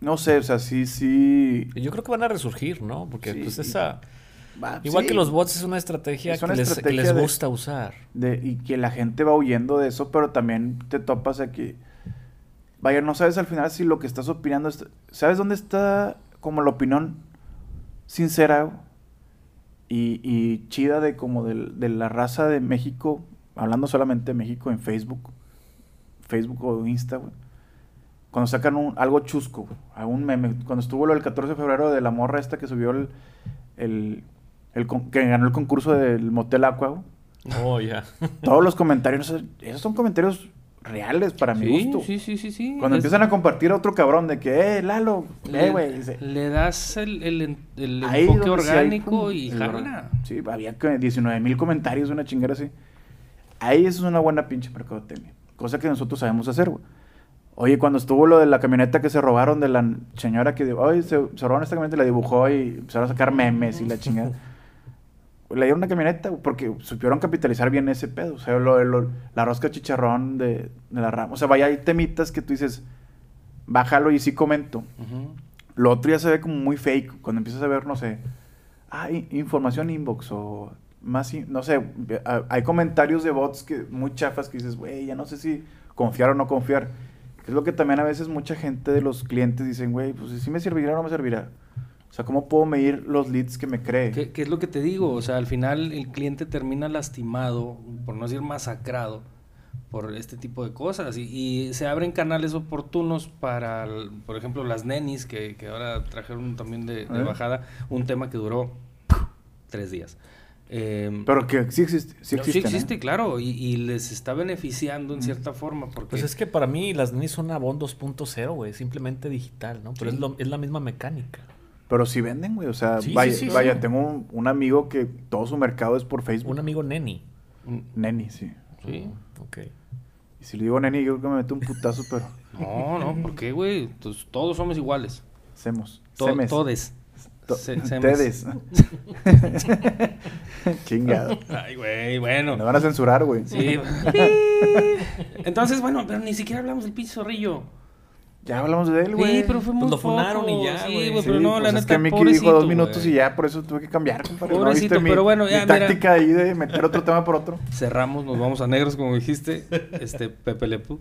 No sé, o sea, sí, sí. Yo creo que van a resurgir, ¿no? Porque Sí, pues y- Igual sí, que los bots es una estrategia, Es una que, les, que de- gusta usar. de- y que la gente va huyendo de eso, pero también te topas a que. Vaya, no sabes al final si lo que estás opinando. es- ¿Sabes dónde está como la opinión sincera y, y chida de como del- de, la raza de México? Hablando solamente de México en Facebook. Facebook o Insta, güey. Cuando sacan un, algo chusco, algún meme. Cuando estuvo lo del 14 de febrero de la morra esta que subió el. el, el con- que ganó el concurso del Motel Aqua. Oh, ya. [LAUGHS] Todos los comentarios, esos son comentarios reales para mi Sí, gusto. sí, sí, sí, sí. Cuando Es- empiezan a compartir a otro cabrón de que, eh, Lalo, le, eh, güey. le das el, el, el enfoque hay orgánico y jala. Sí, había que 19 mil comentarios, una chingada así. Ahí eso es una buena pinche mercadotecnia. Cosa que nosotros sabemos hacer, güey. Oye, cuando estuvo lo de la camioneta que se robaron de la señora que, oye, se, se robaron esta camioneta y la dibujó y empezaron a sacar memes y la chingada. [LAUGHS] Le dieron una camioneta porque supieron capitalizar bien ese pedo. O sea, lo, lo- la rosca chicharrón de, de la rama. O sea, vaya, hay temitas que tú dices, bájalo y sí comento. Ujú. Lo otro ya se ve como muy fake. Cuando empiezas a ver, no sé, ah, i- información inbox o más, no sé, hay comentarios de bots que muy chafas que dices, güey, ya no sé si confiar o no confiar. Es lo que también a veces mucha gente de los clientes dicen, güey, pues si me servirá o no me servirá. O sea, ¿cómo puedo medir los leads que me cree? ¿Qué, qué es lo que te digo? O sea, al final el cliente termina lastimado, por no decir masacrado, por este tipo de cosas. Y, y se abren canales oportunos para, el- por ejemplo, las nenis, que, que ahora trajeron también de, de ¿Eh? bajada, un tema que duró tres días. Eh, Pero que sí existe. Sí no, existe, sí existe, claro, y, y les está beneficiando en cierta forma. Porque Pues es que para mí las NIS son Avon 2.0, güey. Simplemente digital, ¿no? Pero Sí. es, lo- es la misma mecánica. Pero sí venden, güey. O sea, Sí, vaya, sí, sí. vaya tengo un, un amigo que todo su mercado es por Facebook. Un amigo Neni. Mm, Neni, sí. Sí. Ok. Y si le digo Neni, yo creo que me mete un putazo, pero [LAUGHS] No, no, ¿por qué, güey? Entonces, todos somos iguales. hacemos. To- Semes. todes. To- Se- semes. Tedes. [LAUGHS] Chingado. Ay, güey, bueno. Me van a censurar, güey. Sí. [LAUGHS] Entonces, bueno, pero ni siquiera hablamos del pinche zorrillo. Ya hablamos de él, güey. Sí, pero fue muy lo funaron poco. y ya, Sí, güey. Sí, pero no, pues la es neta, que Mickey dijo dos minutos güey. y ya, por eso tuve que cambiar, compadre. ¿No Pobrecito, mi- pero bueno, mi ya, mira. táctica ahí de meter otro tema por otro. Cerramos, nos vamos a negros, como dijiste. Este, Pepe Lepú.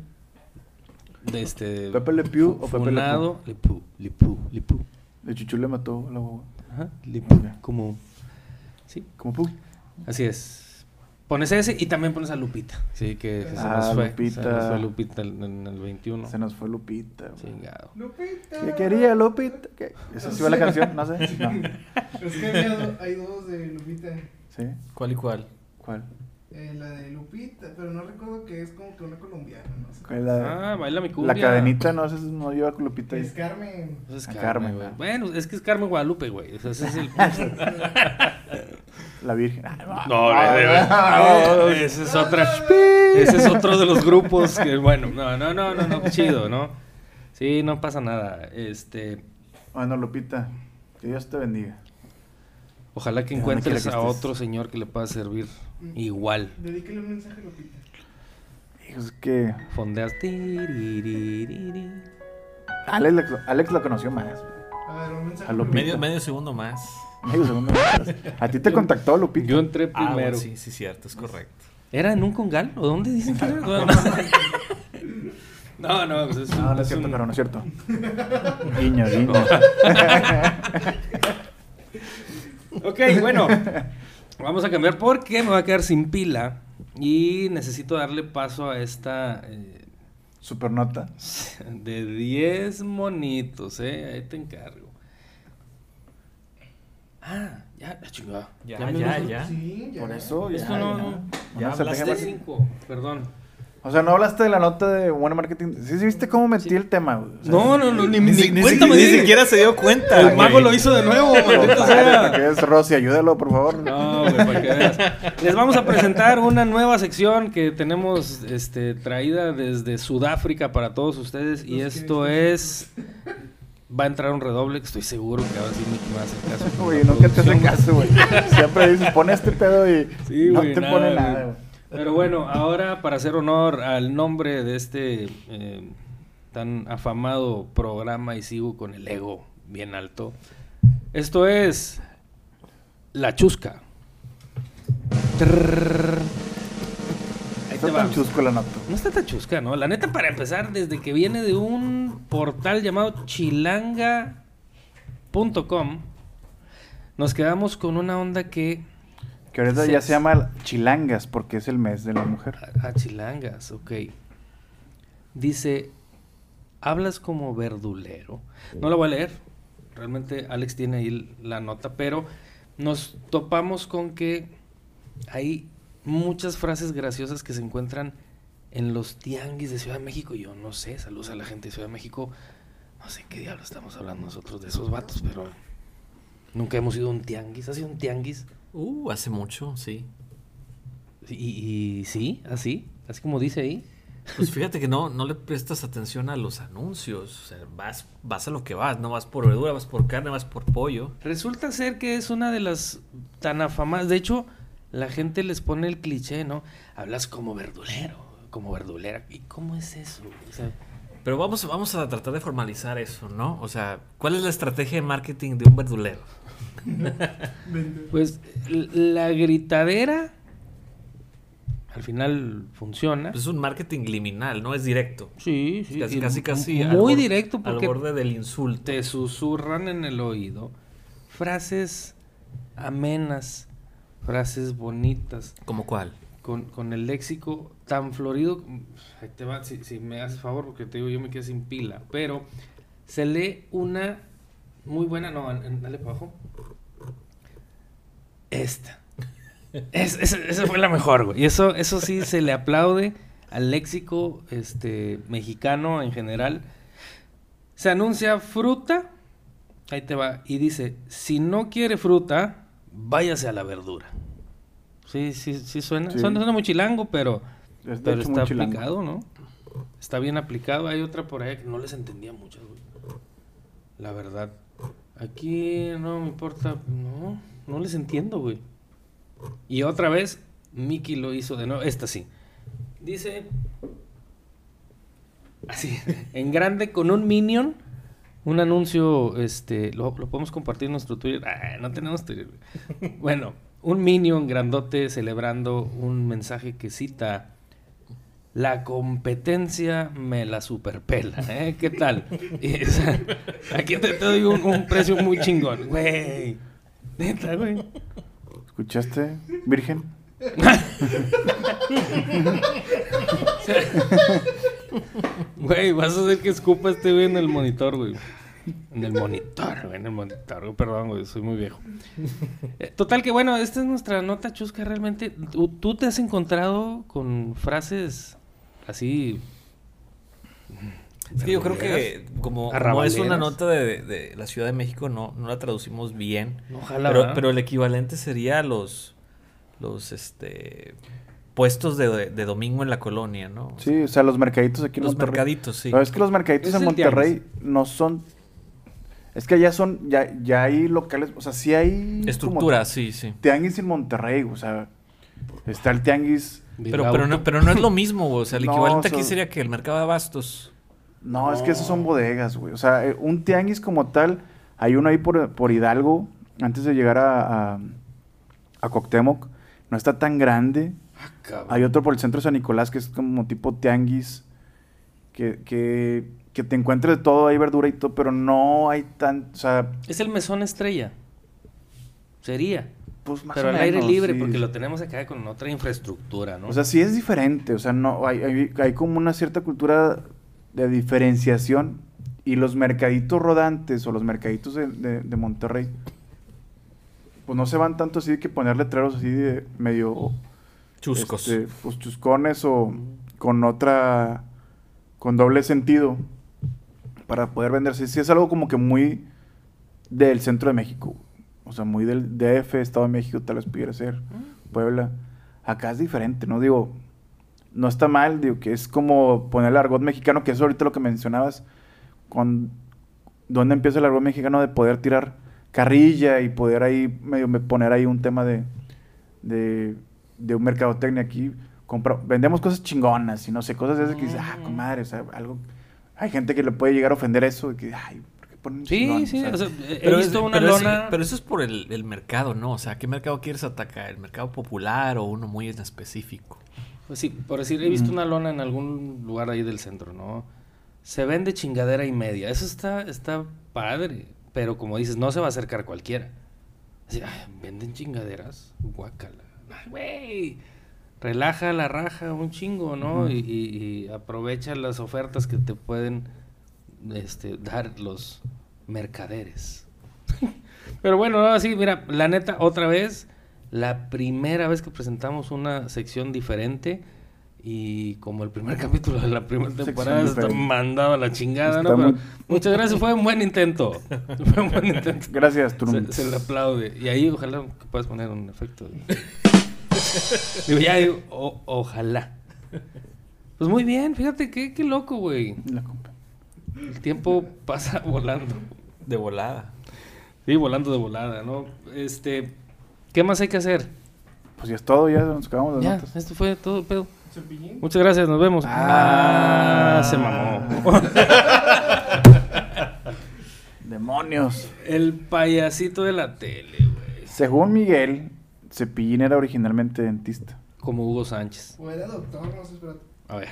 De este... ¿Pepe Le Pew o Pepe Le Funado. Lepú, Lepú, Lepú. De Chuchu le mató a la guagua. Ajá, Lepú. Como... Sí, Como Pu. así es. Pones ese y también pones a Lupita. Sí, que se Ah, nos fue. Lupita. Se nos fue Lupita en, en el 21. Se nos fue Lupita, güey. Chingado. Lupita. ¿Qué quería Lupita? ¿Qué? ¿Esa sí va la [LAUGHS] canción? No sé. [LAUGHS] No. Es que había do- hay dos de Lupita. ¿Sí? ¿Cuál y cuál? ¿Cuál? Eh, la de Lupita, pero no recuerdo que es como que una colombiana, no sé. ¿Cuál es la, Ah, baila mi cumbia. la cadenita? No, no lleva con Lupita. ahí. Es Carmen. Pues es A Carmen, Carmen, güey. ah. Bueno, es que es Carmen Guadalupe, güey. O sea, ese es el... [LAUGHS] La Virgen. Ah, No, ese es otra. Ese es otro de los grupos que, bueno, no, no, no, no, no, chido, ¿no? Sí, no pasa nada. Este, Bueno, Lupita, que Dios te bendiga. ojalá que ¿De dónde quiera encuentres que a otro señor que le pueda servir igual. Dedíquele un mensaje a Lupita. Hijo, Es que Fondeas. Alex, Alex lo conoció más. A ver, un mensaje A Lupita. Medio, medio segundo más. Segundo. A ti te contactó Lupita. Yo entré Ah, primero. bueno, sí, sí, cierto, es correcto. ¿Era en un congal? ¿O dónde dicen que era? [LAUGHS] No, no, pues es un- No, no es es cierto, un- pero no es cierto. [LAUGHS] Guiño, guiño. Ok, bueno. Vamos a cambiar porque me va a quedar sin pila. Y necesito darle paso a esta eh, Supernota. de 10 monitos, ¿eh? Ahí te encargo. Ah, ya, la chingada. Ya, me ya, lo- ya. Sí, ya. Por eso, ya. Esto no, ya. Ya hablaste. 5, perdón. O sea, no hablaste de la nota de One Marketing. ¿Sí, sí viste cómo metí el tema, güey? O sea, No, no, no, ni, Ni, ni, si- ni si- siquiera se dio cuenta. El mago lo hizo de nuevo, maldita Compadre, ¿para sea. qué es Rosy? Ayúdalo, por favor. No, güey, para que veas. Les vamos a presentar una nueva sección que tenemos este, traída desde Sudáfrica para todos ustedes. Y que esto es. Va a entrar un redoble que estoy seguro que ahora sí Mickey me va a hacer caso. [LAUGHS] la nunca te hace caso, güey. Siempre dices, pon este pedo y Sí, no te nada, pone nada. Pero bueno, ahora para hacer honor al nombre de este eh, tan afamado programa y sigo con el ego bien alto. Esto es La Chusca. Trrr. Está te tan va. chusco la nota. No está tan chusca, ¿no? La neta, para empezar, desde que viene de un portal llamado chilanga.com, nos quedamos con una onda que... Que ahorita ya se llama chilangas porque es el mes de la mujer. Ah, chilangas, ok. Dice, hablas como verdulero. No la voy a leer. Realmente Alex tiene ahí la nota, pero nos topamos con que hay muchas frases graciosas que se encuentran en los tianguis de Ciudad de México. Yo no sé, saludos a la gente de Ciudad de México. No sé en qué diablo estamos hablando nosotros de esos vatos, pero nunca hemos ido a un tianguis. ¿Has ido a un tianguis? Uh, hace mucho, sí. Y, y sí, así, así como dice ahí. Pues fíjate que no, no le prestas atención a los anuncios. O sea, vas, vas a lo que vas, no vas por verdura, vas por carne, vas por pollo. Resulta ser que es una de las tan afamadas. De hecho, la gente les pone el cliché, ¿no? Hablas como verdulero, como verdulera. ¿Y cómo es eso? O sea, Pero vamos, vamos a tratar de formalizar eso, ¿no? O sea, ¿cuál es la estrategia de marketing de un verdulero? [LAUGHS] pues la gritadera al final funciona. Pues es un marketing liminal, no es directo. sí, sí. Casi, y casi, casi. al Muy borde- directo Al porque borde del insulto. te susurran en el oído frases amenas, frases bonitas. ¿Como cuál? con, con el léxico tan florido. Ahí te va, si, si me haces favor, porque te digo, yo me quedé sin pila. Pero se lee una muy buena. No, en- dale para abajo. Esta. [LAUGHS] Es- es- esa fue la mejor, güey. Y eso, eso sí se le aplaude al léxico este, mexicano en general. Se anuncia fruta. Ahí te va. Y dice: si no quiere fruta, váyase a la verdura. Sí, sí, sí suena. Sí. Suena, suena muy chilango, pero, Es pero está aplicado, ¿no? Está bien aplicado. Hay otra por ahí que no les entendía mucho, güey. La verdad. Aquí no me importa. No, no les entiendo, güey. Y otra vez, Mickey lo hizo de nuevo. Esta sí. Dice. Así, [LAUGHS] en grande, con un minion. Un anuncio, este, lo, lo podemos compartir en nuestro Twitter. Ah, no tenemos Twitter. [LAUGHS] Bueno, un minion grandote celebrando un mensaje que cita la competencia me la superpela, [LAUGHS] ¿eh? ¿Qué tal? Y, o sea, aquí te, te doy un, un precio muy chingón, güey. Neta, güey. ¿Escuchaste, Virgen? Güey, vas a hacer que escupa este güey en el monitor, güey. En el monitor, güey, en el monitor. güey. Perdón, güey, soy muy viejo. Eh, Total que bueno, esta es nuestra nota chusca realmente. ¿Tú, tú te has encontrado con frases así... Es que yo creo que como, como es una nota de, de la Ciudad de México, no, no la traducimos bien. Ojalá, Pero, pero el equivalente sería los, los este, puestos de, de domingo en la colonia, ¿no? Sí, o sea, los mercaditos aquí en los Monterrey. mercaditos, sí. Pero es que los mercaditos en Monterrey no son... Es que allá son, ya, ya hay locales, o sea, sí hay... como Estructura, sí, sí. Tianguis en Monterrey, o sea, está el tianguis... Pero, pero, no, pero no es lo mismo, güey. o sea, el [LAUGHS] No, equivalente aquí sería que el mercado de abastos. No, es que esos son bodegas, güey. O sea, eh, un tianguis como tal, hay uno ahí por, por Hidalgo, antes de llegar a, a, a Cuauhtémoc, no está tan grande. Ah. Hay otro por el centro de San Nicolás que es como tipo tianguis, que, que, que te encuentres de todo, hay verdura y todo, pero no hay tan, o sea, Es el mesón estrella. Sería. pues más pero o al aire menos, libre, sí. porque lo tenemos acá con otra infraestructura, ¿no? O sea, sí es diferente, o sea, no hay, hay, hay como una cierta cultura de diferenciación y los mercaditos rodantes o los mercaditos de, de- de Monterrey, pues no se van tanto así de que poner letreros así de medio Chuscos. este, pues, chuscones o con otra, con doble sentido para poder venderse. Sí es algo como que muy del centro de México, o sea, muy del DF, Estado de México, tal vez pudiera ser, Puebla. Acá es diferente, ¿no? Digo, no está mal, digo, que es como poner el argot mexicano, que es ahorita lo que mencionabas, con dónde empieza el argot mexicano de poder tirar carrilla y poder ahí medio me- poner ahí un tema de, de, de un mercadotecnia aquí. Compra, vendemos cosas chingonas y no sé, cosas de esas que dices, ah, comadre, o sea, algo, hay gente que le puede llegar a ofender eso, de que, ay, ¿por qué ponen Sí, chingón? sí, O sea, o sea, he Pero, visto es- una pero es- lona... pero eso es por el, el mercado, ¿no? O sea, ¿qué mercado quieres atacar? ¿El mercado popular o uno muy en específico? Pues sí, por decir, he visto una lona en algún lugar ahí del centro, ¿no? Se vende chingadera y media. Eso está, está padre. Pero como dices, no se va a acercar cualquiera. Así, ay, venden chingaderas. Guácala. Güey. Relaja la raja un chingo, ¿no? y, y- y aprovecha las ofertas que te pueden este, dar los mercaderes. [LAUGHS] Pero bueno, ahora sí, mira, la neta, otra vez, la primera vez que presentamos una sección diferente y como el primer [LAUGHS] capítulo de la primera temporada está mandado a la chingada, Está ¿no? Pero muy- muchas gracias, fue un buen intento. [LAUGHS] Fue un buen intento. Gracias, Se, Trunks. se le aplaude. Y ahí ojalá que puedas poner un efecto. de- [LAUGHS] digo, ya digo, o- ojalá. Pues muy bien, fíjate qué, qué loco, güey. La compa. El tiempo pasa volando. De volada. Sí, volando de volada, ¿no? Este, ¿qué más hay que hacer? Pues ya es todo, ya nos acabamos las Ya, notas. esto fue todo, pedo. Cepillín. Muchas gracias, nos vemos. Ah. Ah, se mamó. [LAUGHS] Demonios. El payasito de la tele, güey. Según Miguel, Cepillín era originalmente dentista. Como Hugo Sánchez. O era doctor, no sé, espérate. A ver.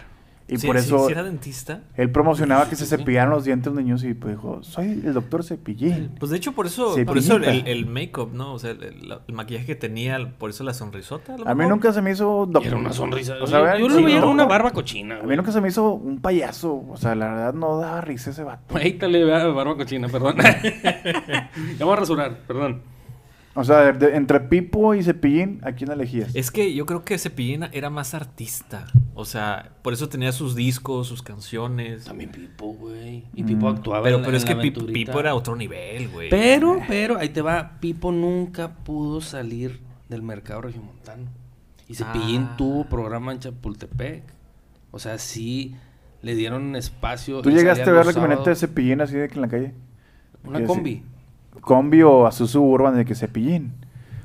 Y Sí, por sí, eso sí era dentista. él promocionaba que se cepillaran los dientes los niños y pues dijo, soy el doctor Cepillín. Pues de hecho, por eso, por eso el, el make-up, ¿no? O sea, el, el- el maquillaje que tenía, por eso la sonrisota. lo A mí nunca se me hizo doctor. Era una sonrisa. O sea, yo yo sí, lo veía no. una barba cochina, A mí nunca se me hizo un payaso. O sea, la verdad no daba risa ese vato. Ahí te le vea barba cochina, perdón. [LAUGHS] [LAUGHS] ya voy a rasurar, perdón. O sea, de- entre Pipo y Cepillín, ¿a quién elegías? Es que yo creo que Cepillín era más artista. O sea, por eso tenía sus discos, sus canciones. También Pipo, güey. Y Pipo Mm. actuaba Pero, en la- pero en es que la Pipo, aventurita. Pipo era otro nivel, güey. Pero, pero, ahí te va. Pipo nunca pudo salir del mercado regiomontano. Y Cepillín Ah. tuvo programa en Chapultepec. O sea, sí le dieron espacio. ¿Tú llegaste a ver la camioneta de. Cepillín así de que en la calle? Una que combi. Combi o a Suburban de que Cepillín.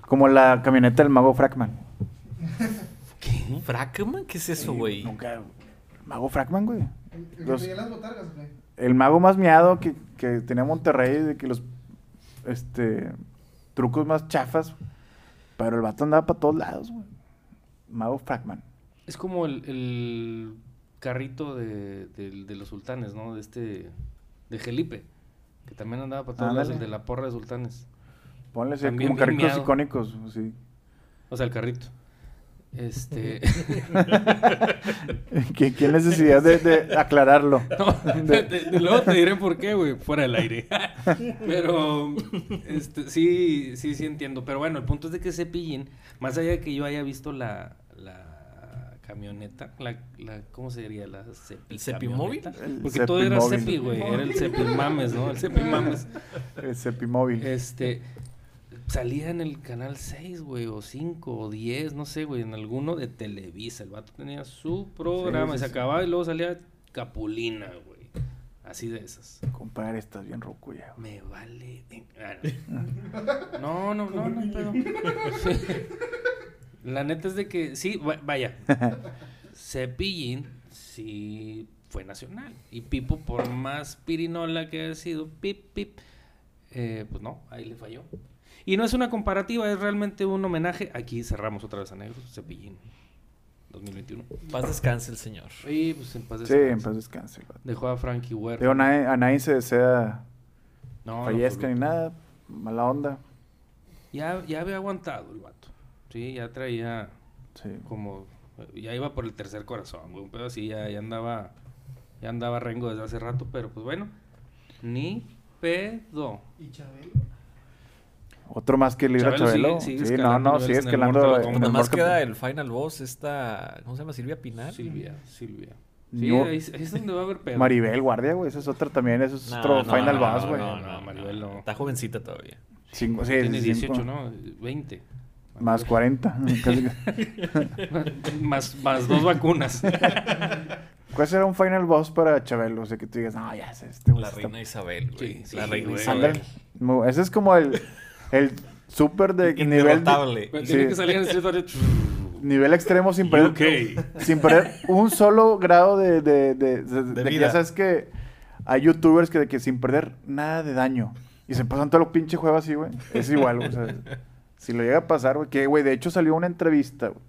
Como la camioneta del mago Frackman. ¿Qué? ¿Frackman? ¿Qué es eso, güey? Nunca. Mago Frackman, güey. El, el Los- que tenía las botargas, ¿o qué? El mago más miado que, que tenía Monterrey, de que los este trucos más chafas. Pero el vato andaba para todos lados, güey. Mago Frackman. Es como el, el carrito de, de- de los sultanes, ¿no? De este. De Felipe. Que también andaba para todos lados, el de la porra de sultanes. Ponle También como carritos miado. icónicos, sí. O sea, el carrito. Este. [LAUGHS] ¿Qué, qué necesidad de, de aclararlo? [LAUGHS] No, de- de- luego te diré por qué, güey, fuera del aire. [LAUGHS] Pero, este, sí, sí, sí entiendo. Pero bueno, el punto es de que Cepillín, más allá de que yo haya visto la, la camioneta, la, la, ¿cómo se diría? La cepi ¿El Cepimóvil? Porque todo era Cepimóvil. Cepi, güey, era el Cepimames, ¿no? El Cepimames. [LAUGHS] El Cepimóvil. Este, salía en el canal 6, güey, o 5, o 10, no sé, güey, en alguno de Televisa. El vato tenía su programa Sí, y sí, se sí. acababa y luego salía Capulina, güey. Así de esas. Compadre, estás bien roco ya. Me vale. Ah, [LAUGHS] No, no, no, no, no pero. [LAUGHS] Sí. La neta es de que, sí, va- vaya. [LAUGHS] Cepillín sí fue nacional. Y Pipo, por más pirinola que haya sido, pip, pip, eh, pues no, ahí le falló. Y no es una comparativa, es realmente un homenaje. Aquí cerramos otra vez a Negros, Cepillín 2021. Paz descanse el señor. Y pues en paz Sí, descanse. en paz descanse. Dejó a Frankie Huerta. Digo, nadie- a nadie se desea No, no, fallezca ni nada. Mala onda. Ya, ya había aguantado el vato. Sí, ya traía Sí. como. Ya iba por el tercer corazón, güey. Un pedo así, ya, ya andaba. Ya andaba rengo desde hace rato, pero pues bueno. Ni pedo. ¿Y Chabelo? Otro más que libra Chabelo Chabelo. sigue- sigue sí, no, no, sigue escalando. Nada más queda el final boss, esta. ¿Cómo se llama? Silvia Pinar. Silvia, Silvia. Sí, ahí, ahí es donde va a haber pedo. Maribel Guardia, güey. Ese es otro también. Ese es No, otro no, Final no, Boss, güey. No, No, no, Maribel no. Está jovencita todavía. Cinco- sí, Tiene cinco. 18, ¿no? 20. Más 40. [LAUGHS] Casi- más, más dos vacunas. [LAUGHS] ¿Cuál será un Final Boss para Chabelo? O sea, que tú digas, no, ya sé, este La está- reina Isabel, güey. Sí, sí, la reina. Isabel. Ese es como el, el súper de [LAUGHS] nivel, Sí. Tiene que salir en el nivel extremo sin perder, sin perder un solo grado de, de, de, de- de que vida. ya sabes que hay youtubers que, de que sin perder nada de daño. Y se pasan todo los pinche juego así, güey. Es igual, o sea, si lo llega a pasar, güey. Que, güey, de hecho salió una entrevista, güey,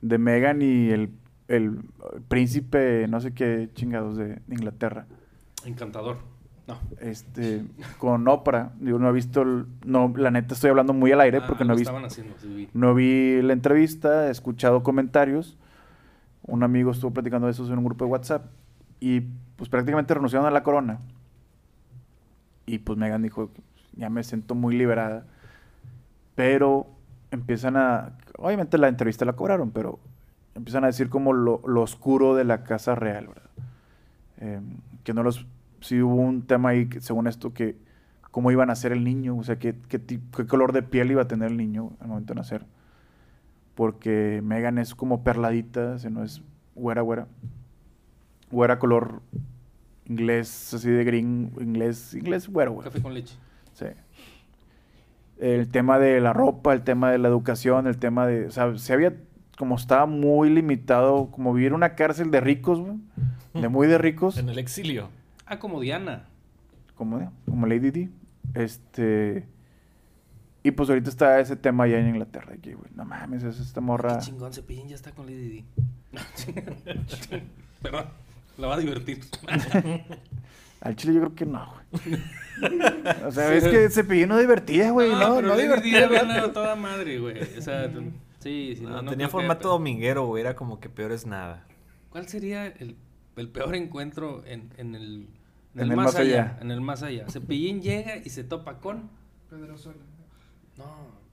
De Megan y el, el príncipe, no sé qué chingados de, Inglaterra. Encantador. No. Este, con Oprah. Digo, no he visto, el- no, la neta estoy hablando muy al aire porque Ah, no he visto. estaban haciendo, sí, vi. No vi la entrevista, he escuchado comentarios. Un amigo estuvo platicando de eso en un grupo de WhatsApp. Y pues prácticamente renunciaron a la corona. Y pues Megan dijo, ya me siento muy liberada. Pero empiezan a... Obviamente la entrevista la cobraron, pero empiezan a decir como lo, lo oscuro de la Casa Real, ¿verdad? Eh, que no los... Sí hubo un tema ahí, que, según esto, que cómo iban a nacer el niño, o sea, qué, qué, qué color de piel iba a tener el niño al momento de nacer. Porque Megan es como perladita, sea, no es güera, güera. Güera color inglés, así de green, inglés, inglés güero, güey. Café con leche. Sí. El tema de la ropa, el tema de la educación, el tema de... O sea, se había... Como estaba muy limitado, como vivir en una cárcel de ricos, güey. De muy de ricos. En el exilio. Ah, como Diana. como, como Lady D. Este. Y pues ahorita está ese tema allá en Inglaterra. que, güey, no mames, es esta morra. Qué chingón, Cepillín ya está con Lady D. [LAUGHS] Perdón, la va a divertir. [LAUGHS] Al chile yo creo que no, güey. [LAUGHS] o sea, es que Cepillín no divertía, güey. No, pero no, Lady divertía. A toda madre, güey. O sea, sí, sí. No, no, no tenía que- formato dominguero, güey. Era como que peor es nada. ¿Cuál sería el, el peor encuentro en, en el, en En el el más más allá, allá. En el más allá. Cepillín llega y se topa con. Pedro Sola. No,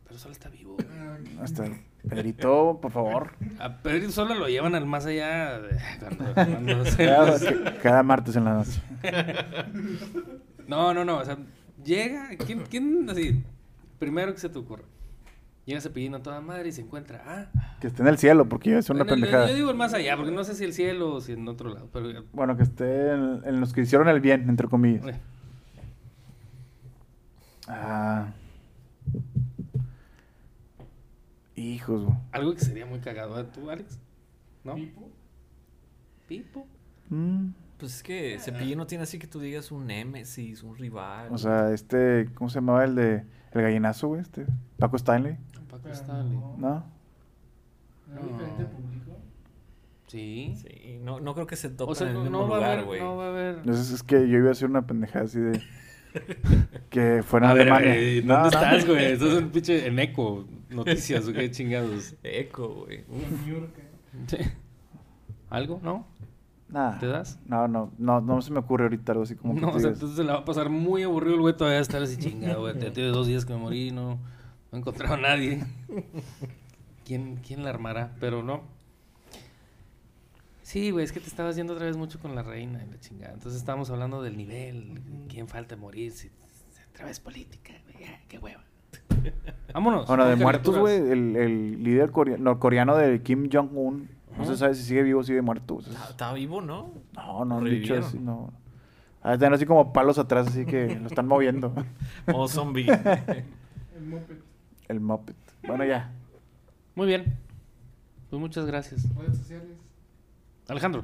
pero solo está vivo. Ah, Hasta Pedrito, por favor. A Pedro solo lo llevan al más allá. de- Cuando, [LAUGHS] cuando se- Cada, ca- cada martes en la noche. [LAUGHS] No, no, no. O sea, llega. ¿Quién, quién así? Primero que se te ocurre. Llega Cepillín a toda madre y se encuentra. Ah, Que esté en el cielo, porque es una pendejada. yo digo el más allá, porque no sé si el cielo o si en otro lado. Pero. Bueno, que esté en, en los que hicieron el bien, entre comillas. eh, Ah. Hijos, güey. algo que sería muy cagado. ¿eh? ¿Tú, Alex? ¿No? ¿Pipo? ¿Pipo? Mm, Pues es que Cepillín no tiene así que tú digas un némesis, un rival. O sea, este, ¿cómo se llamaba el de el gallinazo, güey? Este, Paco Stanley, Paco Pero Stanley. no. ¿no? ¿No hay No. diferente público? Sí. Sí, no, no creo que se topen O sea, en el no, mismo no lugar, güey. no va a haber. Entonces es que yo iba a hacer una pendejada así de que fuera A ver, Alemania. No, ¿dónde no. estás, güey? Estás en pinche en eco, noticias, ¿o qué chingados? Eco, güey. ¿Algo? ¿No? Nah. ¿Te das? No, no, no, no se me ocurre ahorita algo así como que No, tú o sea, digas, entonces se la va a pasar muy aburrido el güey todavía estar así chingado, güey. Te tiene dos días que me morí, no, no he encontrado a nadie. ¿Quién, ¿Quién la armará? Pero no. Sí, güey, es que te estabas yendo otra vez mucho con la reina y la chingada. Entonces estábamos hablando del nivel, quién falta morir, si, otra vez política, güey, qué hueva. [LAUGHS] Vámonos. Bueno, de muertos, güey, el, el líder corea- norcoreano de Kim Jong-un, no se sabe si sigue vivo o sigue muerto. o sea, Está, está vivo, ¿no? no, no han dicho así, no. Ah, están así como palos atrás, así que lo están moviendo. Modo [LAUGHS] zombie. [LAUGHS] El Moped. El Muppet. Bueno, ya. Muy bien. Pues muchas gracias. Redes sociales. Alejandro.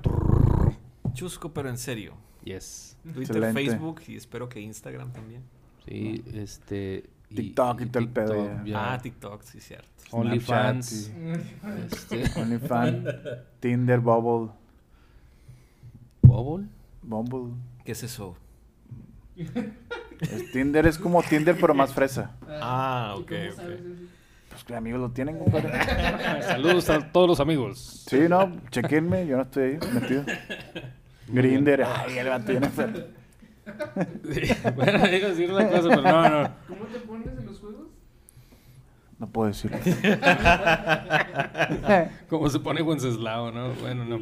Chusco, pero en serio. Yes. Twitter, Excelente. Facebook y espero que Instagram también. Sí, este. y- TikTok y todo el pedo ya. Ah, TikTok, sí, cierto. OnlyFans. Este. OnlyFans, Tinder, Bubble, ¿Bubble? Bumble. ¿Qué es eso? Es- Tinder es como Tinder, pero más fresa. Ah, ¿y ok, ok. Pues que amigos lo tienen, [LAUGHS] compadre. Saludos a todos los amigos. Sí, no, chequenme, yo no estoy ahí metido. Grinder, ay, el vato. Sí, Bueno, a decir una cosa, pero no, no. ¿Cómo te pones en los juegos? No puedo decirlo. [LAUGHS] Como se pone Wenceslao, ¿no? Bueno, no.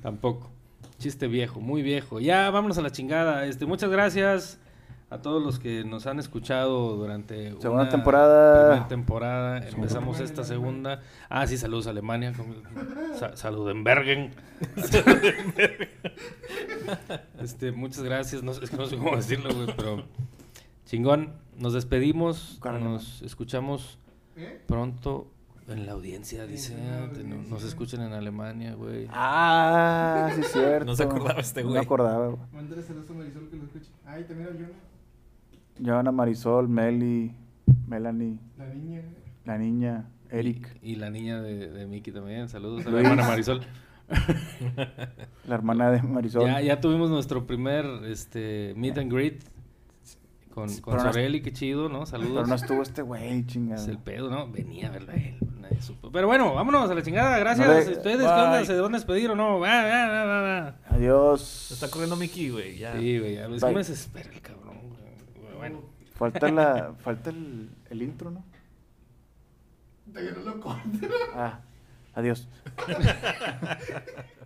Tampoco. Chiste viejo, muy viejo. Ya, vámonos a la chingada. Este, muchas gracias a todos los que nos han escuchado durante Segunda una temporada. primera temporada. Empezamos esta segunda. Ah, sí, saludos a Alemania. Sa Saludenbergen. [LAUGHS] este, muchas gracias. No, sé- es que no sé cómo decirlo, güey, pero chingón. Nos despedimos. Nos escuchamos ¿Eh? pronto. En la audiencia, dice. no- audiencia. Nos escuchan en Alemania, güey. Ah, sí es cierto. [LAUGHS] No se acordaba este No güey. me acordaba, güey. Mándale saludos a Marisol que lo escuche. Ay, también a Jonah, Joana, Marisol, Meli, Melanie, la niña. la niña, Eric, Y, y la niña de, de Miki también. Saludos a la hermana Marisol. [LAUGHS] la hermana de Marisol. Ya, ya tuvimos nuestro primer este, meet and greet con, con Pero no- Sorelli, qué chido, ¿no? Pero Saludos. no estuvo este güey, chingada. Es el pedo, ¿no? Venía a verlo a él. Nadie supo. Pero bueno, vámonos a la chingada. Gracias. No le- ¿Ustedes qué onda? Bye. ¿Se van a despedir o no? Va, va, va, va, va. Adiós. Se está corriendo Mickey, güey. Ya. Sí, güey. A veces Bye. me desespera el cabrón. Bueno. Falta la, falta el, el intro, ¿no? Todavía no lo conté. Ah, adiós. [LAUGHS]